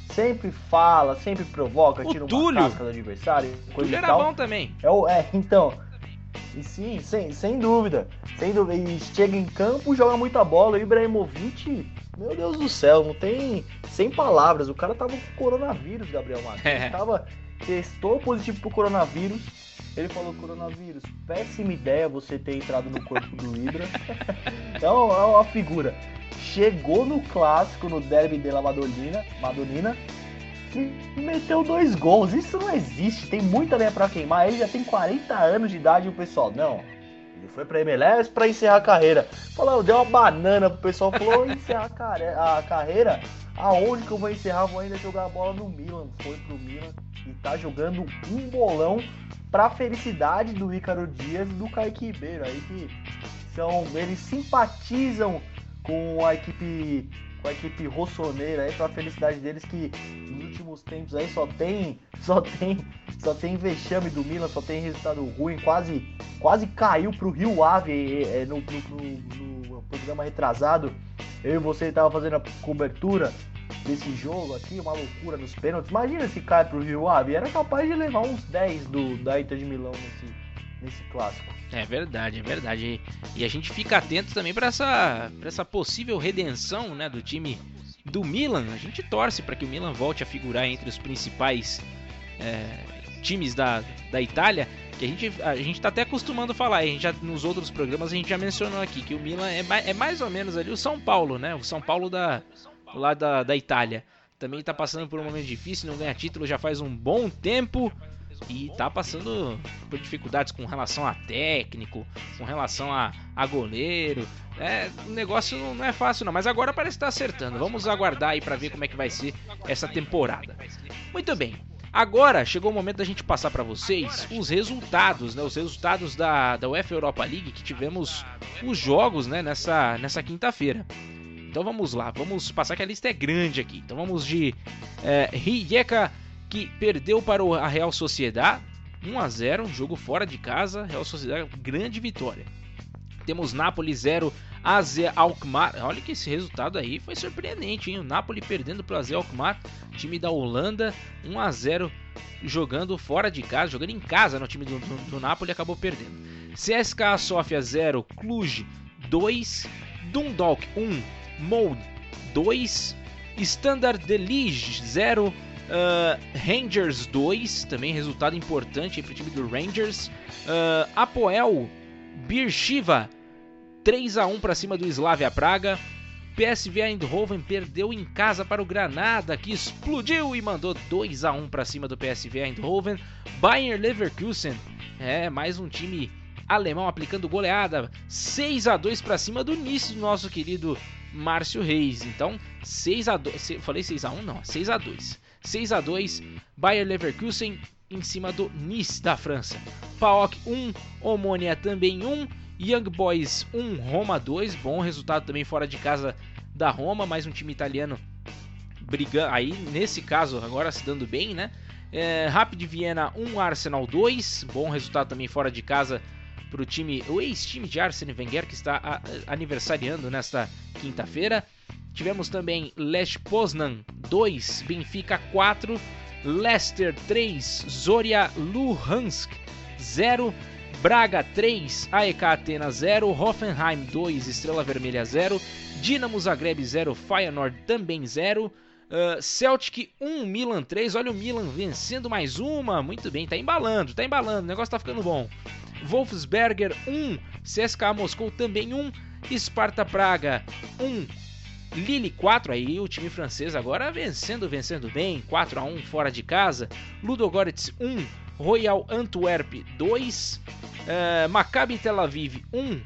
sempre fala, sempre provoca, O tira uma Túlio. casca do adversário, coisa Túlio e era tal. bom também. É, o- é, então. E sim, sem, sem dúvida. Sem dúvida. E chega em campo, joga muita bola. O Ibrahimovic, meu Deus do céu, não tem. Sem palavras. O cara tava com coronavírus, Gabriel Matos. É. Ele tava. Testou positivo pro coronavírus. Ele falou: coronavírus, péssima ideia você ter entrado no corpo do Ibra. [laughs] é uma, é uma figura. Chegou no clássico, no derby de la Madonina, e meteu dois gols. Isso não existe, tem muita lenha pra queimar. Ele já tem 40 anos de idade e o pessoal, não. Ele foi pra MLS pra encerrar a carreira. Falou, deu uma banana pro pessoal, falou, encerrar a, a carreira. Aonde que eu vou encerrar? Vou ainda jogar a bola no Milan. Foi pro Milan e tá jogando um bolão pra felicidade do Ícaro Dias e do Kaique Ribeiro. Aí que são. Eles simpatizam com a equipe. Com a equipe rossoneira aí, pra felicidade deles que nos últimos tempos aí só tem. [laughs] Só tem. Só tem vexame do Milan, só tem resultado ruim, quase, quase caiu pro Rio Ave eh, no, no- no- no programa retrasado. Eu e você tava fazendo a cobertura desse jogo aqui, uma loucura nos pênaltis. Imagina se cai pro Rio Ave, era capaz de levar uns 10 do, da Inter de Milão nesse, nesse clássico. É verdade, é verdade. E, a gente fica atento também para essa, essa possível redenção né, do time do Milan. A gente torce para que o Milan volte a figurar entre os principais é, times da, da Itália. Que a gente, a gente tá até acostumando a falar, a gente já, nos outros programas a gente já mencionou aqui que o Milan é, mai- é mais ou menos ali o São Paulo, né? O São Paulo da, lá da, da Itália. Também tá passando por um momento difícil, não ganha título já faz um bom tempo e tá passando por dificuldades com relação a técnico, com relação a, a goleiro. É, o negócio não, é fácil não, mas agora parece estar acertando. Vamos aguardar aí para ver como é que vai ser essa temporada. Muito bem. Agora chegou o momento da gente passar para vocês os resultados, né? Os resultados da, da UEFA Europa League que tivemos os jogos, né? Nessa, nessa quinta-feira. Então vamos lá, vamos passar que a lista é grande aqui. Então vamos de é, Rijeka que perdeu para a Real Sociedad 1 a 0, jogo fora de casa, Real Sociedad grande vitória. Temos Napoli 0 AZ Alkmaar. Olha que esse resultado aí foi surpreendente, hein? O Napoli perdendo para o AZ Alkmaar, time da Holanda, 1 a 0 jogando fora de casa, jogando em casa no time do, do, do Napoli acabou perdendo. CSKA Sofia 0, Cluj 2, Dundalk 1, Molde 2, Standard de Liège 0, ah, Rangers 2, também resultado importante para o time do Rangers. Ah, Apoel Beersheva 3 a 1 para cima do Slavia Praga. PSV Eindhoven perdeu em casa para o Granada, que explodiu e mandou 2 a 1 para cima do PSV Eindhoven. Bayern Leverkusen, é mais um time alemão aplicando goleada, 6 a 2 para cima do Nice do nosso querido Márcio Reis. Então, 6 a 2, se- falei 6 a 1 não, 6 a 2. 6 a 2, Bayern Leverkusen em cima do Nice da França. PAOK 1, Omônia também 1, Young Boys 1, Roma 2, bom resultado também fora de casa da Roma, mais um time italiano brigando, aí nesse caso agora se dando bem, né? É, Rapid Viena 1, Arsenal 2, bom resultado também fora de casa para o time, o ex-time de Arsene Wenger que está a- aniversariando nesta quinta-feira. Tivemos também Lech Poznan 2, Benfica 4, Leicester 3, Zoria Luhansk 0, Braga 3, AEK Atenas 0, Hoffenheim 2, Estrela Vermelha 0, Dinamo Zagreb 0, Feyenoord também 0, uh, Celtic 1, Milan 3, olha o Milan vencendo mais uma, muito bem, tá embalando, tá embalando, o negócio tá ficando bom. Wolfsberger 1, CSKA Moscou também 1, Sparta Praga 1, Lille 4, aí o time francês agora vencendo, vencendo bem, 4 a 1 fora de casa. Ludogorets 1, Royal Antwerp 2, eh, Maccabi Tel Aviv 1,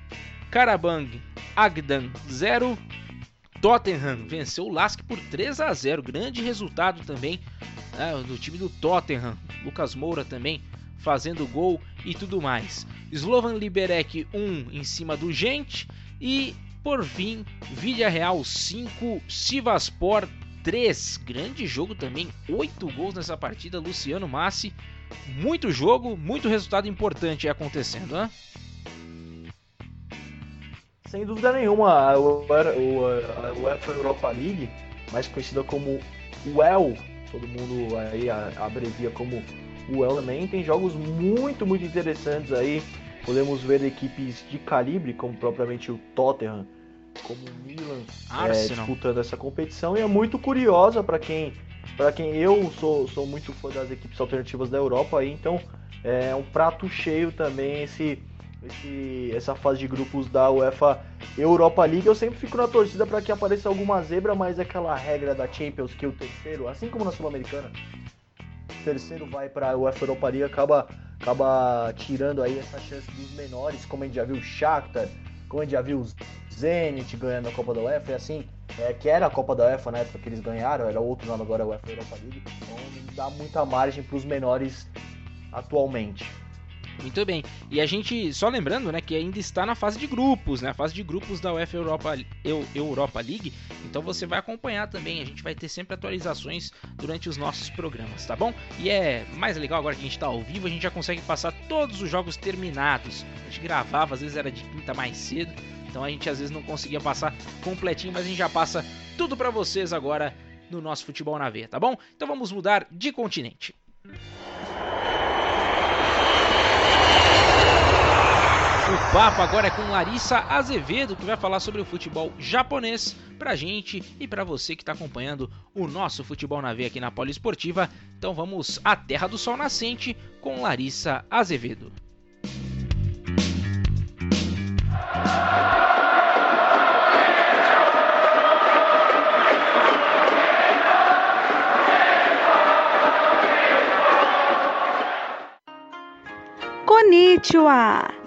Karabang Agdan 0, Tottenham venceu o Lask por 3 a 0, grande resultado também né, do time do Tottenham. Lucas Moura também fazendo gol e tudo mais. Slovan Liberec 1 em cima do Gente e Por fim, Villarreal 5, Sivaspor 3. Grande jogo também, 8 gols nessa partida. Luciano Massi, muito jogo, muito resultado importante acontecendo, né? Sem dúvida nenhuma, a UEFA Europa League, mais conhecida como UEL, todo mundo aí abrevia como UEL também, tem jogos muito, muito interessantes aí. Podemos ver equipes de calibre, como propriamente o Tottenham, como o Milan, é, disputando essa competição. E é muito curiosa para quem, para quem eu sou, sou muito fã das equipes alternativas da Europa, aí, então é um prato cheio também esse esse, essa fase de grupos da UEFA Europa League. Eu sempre fico na torcida para que apareça alguma zebra, mas é aquela regra da Champions que o terceiro, assim como na Sul-Americana, o terceiro vai para a UEFA Europa League acaba acaba tirando aí essa chance dos menores, como a gente já viu o Shakhtar, como a gente já viu o Zenit ganhando a Copa da UEFA, e assim, é, que era a Copa da UEFA na época que eles ganharam, era outro nome agora a UEFA Europa League, então não dá muita margem para os menores atualmente. Muito bem. E a gente, só lembrando, né, que ainda está na fase de grupos, né? A fase de grupos da UEFA Europa, Europa League. Então você vai acompanhar também. A gente vai ter sempre atualizações durante os nossos programas, tá bom? E é mais legal agora que a gente está ao vivo, a gente já consegue passar todos os jogos terminados. A gente gravava, às vezes era de quinta mais cedo. Então a gente às vezes não conseguia passar completinho, mas a gente já passa tudo para vocês agora no nosso futebol na veia, tá bom? Então vamos mudar de continente. O papo agora é com Larissa Azevedo, que vai falar sobre o futebol japonês pra gente e pra você que está acompanhando o nosso futebol na veia aqui na Poliesportiva. Então vamos à Terra do Sol Nascente com Larissa Azevedo. Konnichiwa!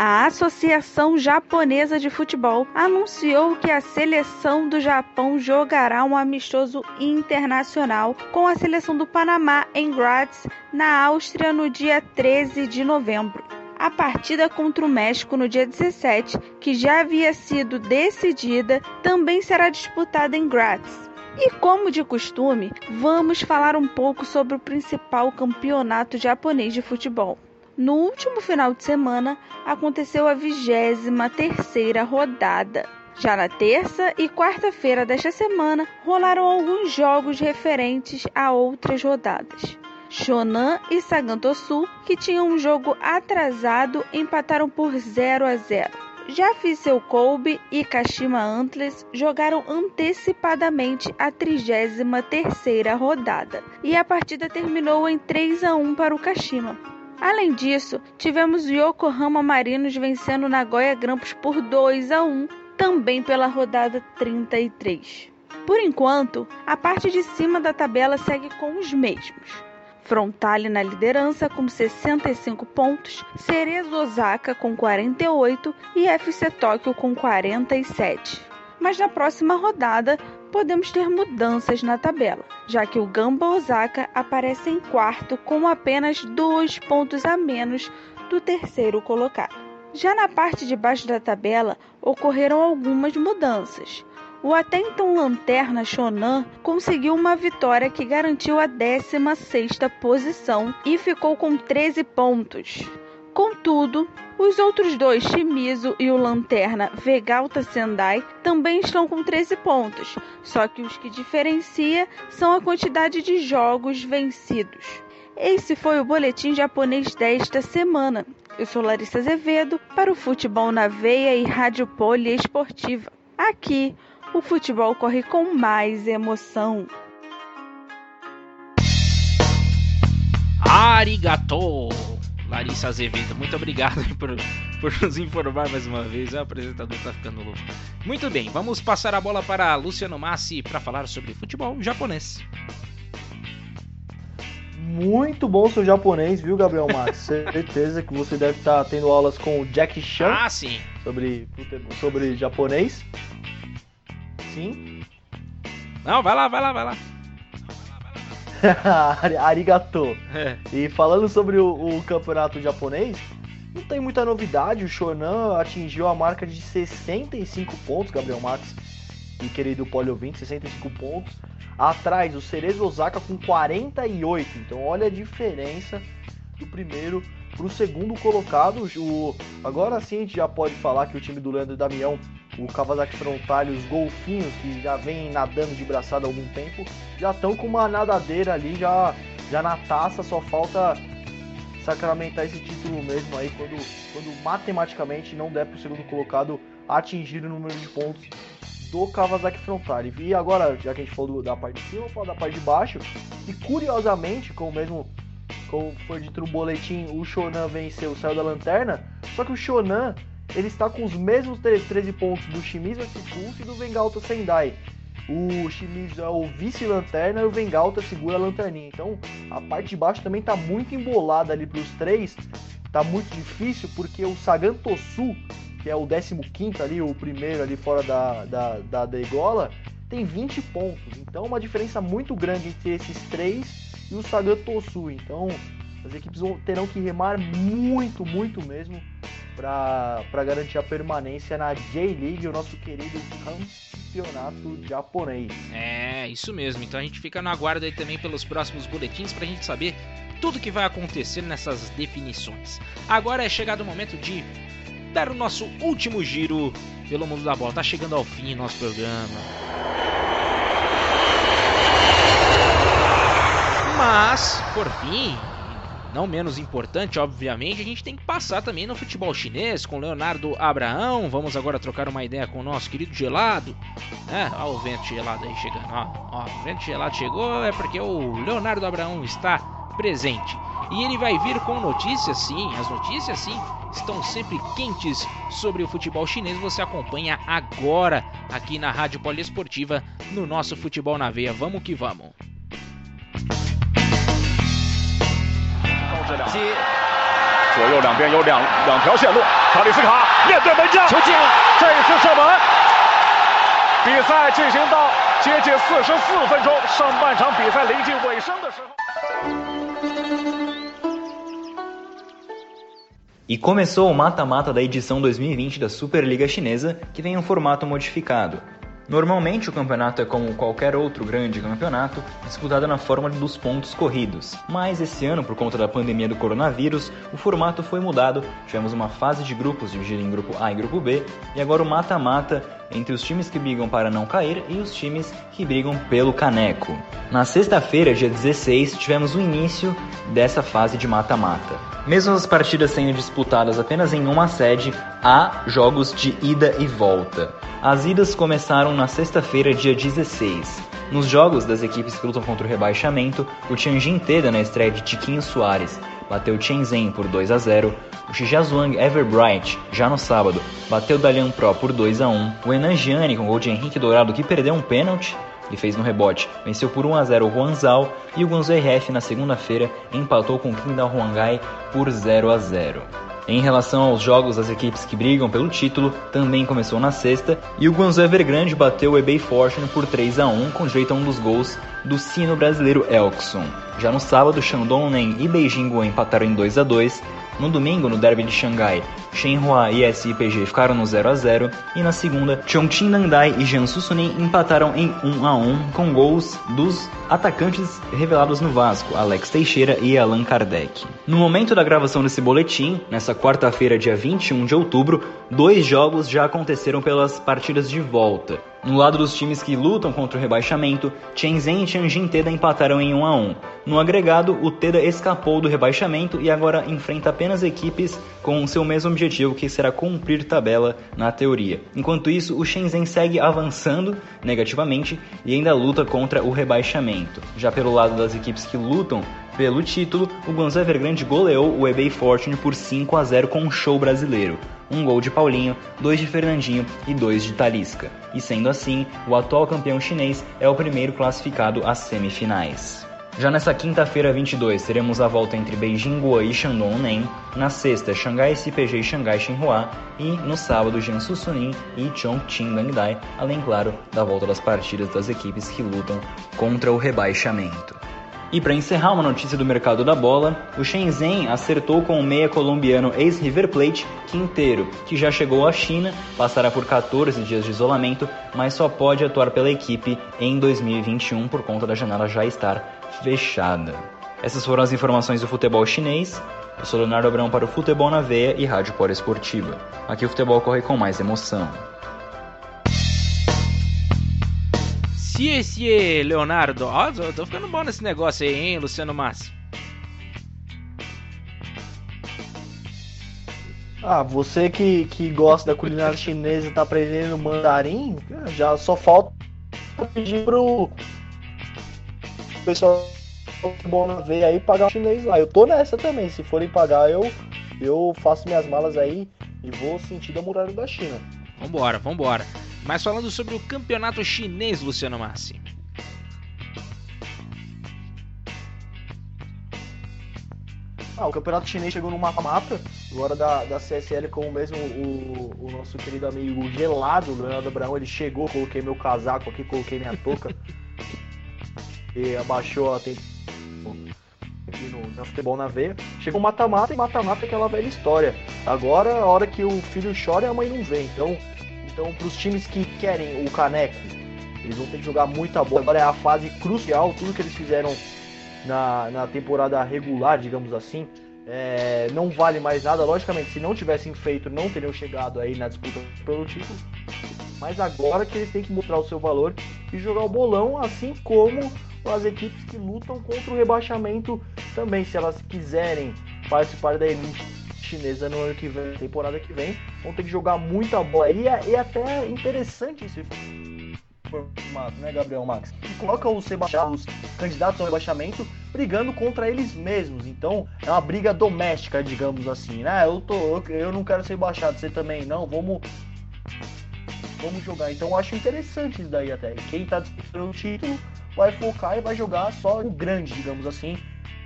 A Associação Japonesa de Futebol anunciou que a seleção do Japão jogará um amistoso internacional com a seleção do Panamá em Graz, na Áustria, no dia 13 de novembro. A partida contra o México no dia 17, que já havia sido decidida, também será disputada em Graz. E como de costume, vamos falar um pouco sobre o principal campeonato japonês de futebol. No último final de semana aconteceu a 23ª rodada. Já na terça e quarta-feira desta semana rolaram alguns jogos referentes a outras rodadas. Shonan e Sagantosu, que tinham um jogo atrasado, empataram por 0 a 0. Já Fissel Kobe e Kashima Antlers jogaram antecipadamente a 33ª rodada, e a partida terminou em 3 a 1 para o Kashima. Além disso, tivemos Yokohama Marinos vencendo Nagoya Grampus por 2 a 1, também pela rodada 33. Por enquanto, a parte de cima da tabela segue com os mesmos. Frontale na liderança com 65 pontos, Cerezo Osaka com 48 e FC Tóquio com 47. Mas na próxima rodada podemos ter mudanças na tabela, já que o Gamba Osaka aparece em quarto com apenas dois pontos a menos do terceiro colocado. Já na parte de baixo da tabela ocorreram algumas mudanças. O até então lanterna Shonan conseguiu uma vitória que garantiu a 16ª posição e ficou com 13 pontos. Contudo, os outros dois, Shimizu e o Lanterna Vegalta Sendai, também estão com 13 pontos, só que os que diferencia são a quantidade de jogos vencidos. Esse foi o boletim japonês desta semana. Eu sou Larissa Azevedo para o Futebol na Veia e Rádio Poliesportiva. Aqui, o futebol corre com mais emoção. Arigato! Larissa Azevedo. Muito obrigado por, por nos informar mais uma vez. O apresentador tá ficando louco. Muito bem, vamos passar a bola para Luciano Massi para falar sobre futebol japonês. Muito bom seu japonês, viu, Gabriel Max? [laughs] Certeza que você deve estar tá tendo aulas com o Jack Chan ah, sim. sobre, sobre japonês. Sim. Não, vai lá, vai lá, vai lá. [laughs] Arigato. É. E falando sobre o, o, campeonato japonês, Não tem muita novidade, o Shonan atingiu a marca de 65 pontos, Gabriel Max e querido Polio 20, 65 pontos. Atrás, o Cerezo Osaka com 48. Então, olha a diferença do primeiro para o segundo colocado. O, agora sim a gente já pode falar que o time do Leandro Damião, o Kawasaki Frontale, os golfinhos que já vêm nadando de braçada há algum tempo, já estão com uma nadadeira ali, já, já na taça, só falta sacramentar esse título mesmo aí quando, quando matematicamente não der para o segundo colocado atingir o número de pontos do Kawasaki Frontale. E agora, já que a gente falou da parte de cima, vou falar da parte de baixo. E curiosamente, como mesmo como foi dito no boletim, o Shonan venceu, saiu da lanterna. Só que o Shonan ele está com os mesmos 13 pontos do Shimizu S-Pulse e do Vengalta Sendai. O Shimizu é o vice-lanterna e o Vengalta segura a lanterninha. Então a parte de baixo também está muito embolada ali para os três. Tá muito difícil porque o Sagan Tosu que é o 15 ali, o primeiro ali fora da, da, da degola, tem 20 pontos. Então uma diferença muito grande entre esses três e o Sagan Tosu. Então as equipes terão que remar muito, muito mesmo para garantir a permanência na J-League, o nosso querido campeonato japonês. É, isso mesmo. Então a gente fica no aguardo aí também pelos próximos boletins para a gente saber tudo que vai acontecer nessas definições. Agora é chegado o momento de dar o nosso último giro pelo mundo da bola. Tá chegando ao fim nosso programa. Mas, por fim, não menos importante, obviamente, a gente tem que passar também no futebol chinês com Leonardo Abraão. Vamos agora trocar uma ideia com o nosso querido gelado. É, ó, o vento gelado aí chegando. Ó, ó, o vento gelado chegou é porque o Leonardo Abraão está presente. E ele vai vir com notícias, sim, as notícias, sim, estão sempre quentes sobre o futebol chinês. Você acompanha agora aqui na Rádio Poliesportiva no nosso Futebol na Veia. Vamos que vamos. 左右两边有两两条线路，卡里斯卡面对门将，球进了，这一次射门。比赛进行到接近四十四分钟，上半场比赛临近尾声的时候。E começou o mata-mata da edição 2020 da Superliga Chinesa, que tem um formato modificado. Normalmente o campeonato é como qualquer outro grande campeonato, disputado na forma dos pontos corridos. Mas esse ano, por conta da pandemia do coronavírus, o formato foi mudado. Tivemos uma fase de grupos dividida em grupo A e grupo B, e agora o mata-mata entre os times que brigam para não cair e os times que brigam pelo caneco. Na sexta-feira, dia 16, tivemos o início dessa fase de mata-mata. Mesmo as partidas sendo disputadas apenas em uma sede, há jogos de ida e volta. As idas começaram na sexta-feira, dia 16. Nos jogos das equipes que lutam contra o rebaixamento, o Tianjin Teda na estreia de Tiquinho Soares bateu Shenzhen por 2 a 0, o Shijiazhuang Everbright, já no sábado, bateu Dalian Pro por 2 a 1, o Enan Gianni com gol de Henrique Dourado que perdeu um pênalti ele fez no rebote, venceu por 1 a 0 o Huanzhao e o Guangzhou RF na segunda-feira empatou com o Qingdao Huangai por 0 a 0. Em relação aos jogos das equipes que brigam pelo título, também começou na sexta e o Guangzhou Evergrande bateu o eBay Fortune por 3 a 1 com direito a um dos gols do sino brasileiro Elkson. Já no sábado, Shandong Nen e Beijing Guo empataram em 2 a 2 no domingo, no derby de Xangai, Shenhua e SIPG ficaram no 0 a 0 e na segunda, Chongqing Nandai e Jiangsu Suning empataram em 1 a 1 com gols dos atacantes revelados no Vasco, Alex Teixeira e Allan Kardec. No momento da gravação desse boletim, nessa quarta-feira, dia 21 de outubro, dois jogos já aconteceram pelas partidas de volta. No lado dos times que lutam contra o rebaixamento, Shenzhen e Tianjin Teda empataram em 1 a 1. No agregado, o Teda escapou do rebaixamento e agora enfrenta apenas equipes com seu mesmo objetivo, que será cumprir tabela na teoria. Enquanto isso, o Shenzhen segue avançando negativamente e ainda luta contra o rebaixamento. Já pelo lado das equipes que lutam pelo título, o Guangzhou Evergrande goleou o eBay Fortune por 5 a 0 com um show brasileiro. Um gol de Paulinho, dois de Fernandinho e dois de Talisca. E sendo assim, o atual campeão chinês é o primeiro classificado às semifinais. Já nessa quinta-feira 22, teremos a volta entre Beijing Guo e Shandong Nen, na sexta, Xangai SPG e Xangai Shenhua, e no sábado, Jiangsu Suning e Chongqing Dangdai, além, claro, da volta das partidas das equipes que lutam contra o rebaixamento. E para encerrar uma notícia do mercado da bola, o Shenzhen acertou com o meia colombiano ex-River Plate, Quinteiro, que já chegou à China, passará por 14 dias de isolamento, mas só pode atuar pela equipe em 2021 por conta da janela já estar fechada. Essas foram as informações do futebol chinês. Eu sou Leonardo Abrão para o Futebol na Veia e Rádio Polo Esportiva. Aqui o futebol corre com mais emoção. Sie, Leonardo. Ó, tô, tô ficando bom nesse negócio aí, hein, Luciano Massi? Ah, você que, que gosta da culinária chinesa e tá aprendendo mandarim, já só falta pedir pro pessoal bom na veia aí pagar o chinês lá. Eu tô nessa também. Se forem pagar, eu, eu faço minhas malas aí e vou sentir a muralha da China. Vambora, vambora. Mas falando sobre o campeonato chinês, Luciano Massi. Ah, o campeonato chinês chegou no mapa-mapa, agora da, da CSL, como mesmo o, o nosso querido amigo gelado, Leonardo Abraão, ele chegou, coloquei meu casaco aqui, coloquei minha touca [laughs] e abaixou a aqui no, no futebol na veia. Chegou mata-mata e mata-mata é aquela velha história. Agora, a hora que o filho chora, a mãe não vê. Então, então para os times que querem o caneco, eles vão ter que jogar muita bola. Agora é a fase crucial, tudo que eles fizeram na, na temporada regular, digamos assim, é, não vale mais nada. Logicamente, se não tivessem feito, não teriam chegado aí na disputa pelo título. Mas agora que eles têm que mostrar o seu valor e jogar o bolão, assim como as equipes que lutam contra o rebaixamento também, se elas quiserem participar da elite chinesa no ano que vem, temporada que vem, vão ter que jogar muita bola. E é, é até interessante esse formato, né, Gabriel Max? Que coloca os, os candidatos ao rebaixamento brigando contra eles mesmos. Então, é uma briga doméstica, digamos assim, né? Eu, tô, eu, não quero ser rebaixado, você também não, vamos. Vamos jogar. Então, eu acho interessante isso daí até. Quem tá disputando o título vai focar e vai jogar só o grande, digamos assim,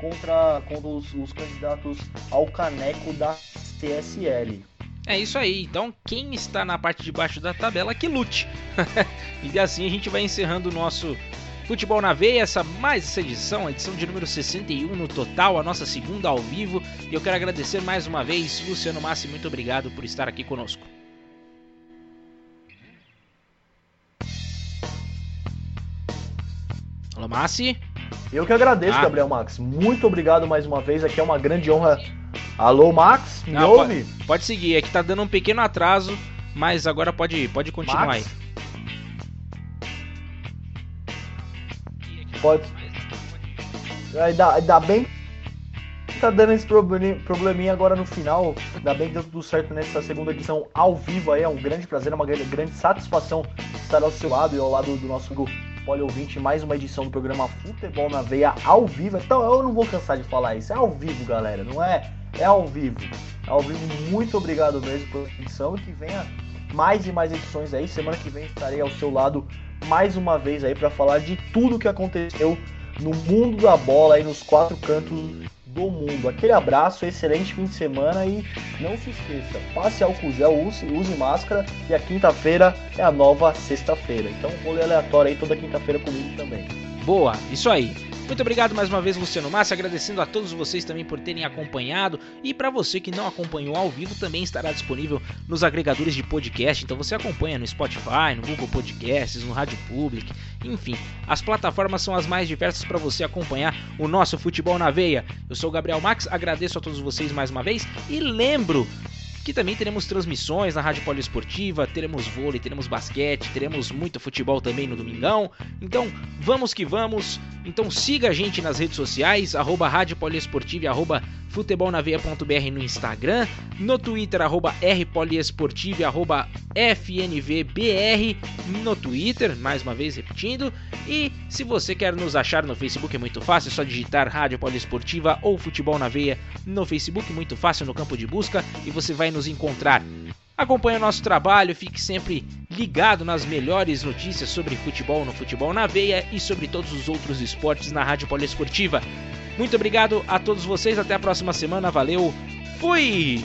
contra, contra os, os candidatos ao caneco da CSL. É isso aí, então quem está na parte de baixo da tabela que lute. [laughs] e assim a gente vai encerrando o nosso Futebol na Veia, essa mais essa edição, a edição de número 61 no total, a nossa segunda ao vivo. E eu quero agradecer mais uma vez, Luciano Massi, muito obrigado por estar aqui conosco. Alô, Massi? Eu que agradeço, ah. Gabriel Max. Muito obrigado mais uma vez. Aqui é uma grande honra. Alô, Max? Me Não, ouve? Pode, pode, seguir. É que tá dando um pequeno atraso, mas agora pode, pode continuar Max? aí. Pode. Ainda, ainda bem que tá dando esse probleminha agora no final. Ainda bem que deu tudo certo nessa segunda edição ao vivo aí. É um grande prazer, é uma grande, grande satisfação estar ao seu lado e ao lado do nosso grupo Olha ouvinte, mais uma edição do programa Futebol na Veia ao vivo. Então eu não vou cansar de falar isso. É ao vivo, galera, não é? É ao vivo. É ao vivo. Muito obrigado mesmo pela edição e que venha mais e mais edições aí. Semana que vem estarei ao seu lado mais uma vez aí para falar de tudo que aconteceu no mundo da bola aí nos quatro cantos do mundo. Aquele abraço, excelente fim de semana e não se esqueça, passe álcool gel, use, use máscara e a quinta-feira é a nova sexta-feira. Então, rolê aleatório aí toda quinta-feira comigo também. Boa, isso aí. Muito obrigado mais uma vez, Luciano Massa, agradecendo a todos vocês também por terem acompanhado. E para você que não acompanhou ao vivo, também estará disponível nos agregadores de podcast. Então você acompanha no Spotify, no Google Podcasts, no Rádio Public, enfim, as plataformas são as mais diversas para você acompanhar o nosso futebol na veia. Eu sou o Gabriel Max, agradeço a todos vocês mais uma vez e lembro que também teremos transmissões na Rádio Poliesportiva, teremos vôlei, teremos basquete, teremos muito futebol também no domingão. Então, vamos que vamos. Então siga a gente nas redes sociais, arroba Rádio Poliesportiva e arroba futebolnaveia.br no Instagram, no Twitter, arroba rpoliesportiva e arroba fnvbr no Twitter, mais uma vez repetindo. E se você quer nos achar no Facebook é muito fácil, é só digitar Rádio Poliesportiva ou Futebol na Veia no Facebook, muito fácil no campo de busca e você vai nos encontrar. Acompanhe o nosso trabalho, fique sempre ligado nas melhores notícias sobre futebol no Futebol na Veia e sobre todos os outros esportes na Rádio Poliesportiva. Muito obrigado a todos vocês, até a próxima semana, valeu, fui!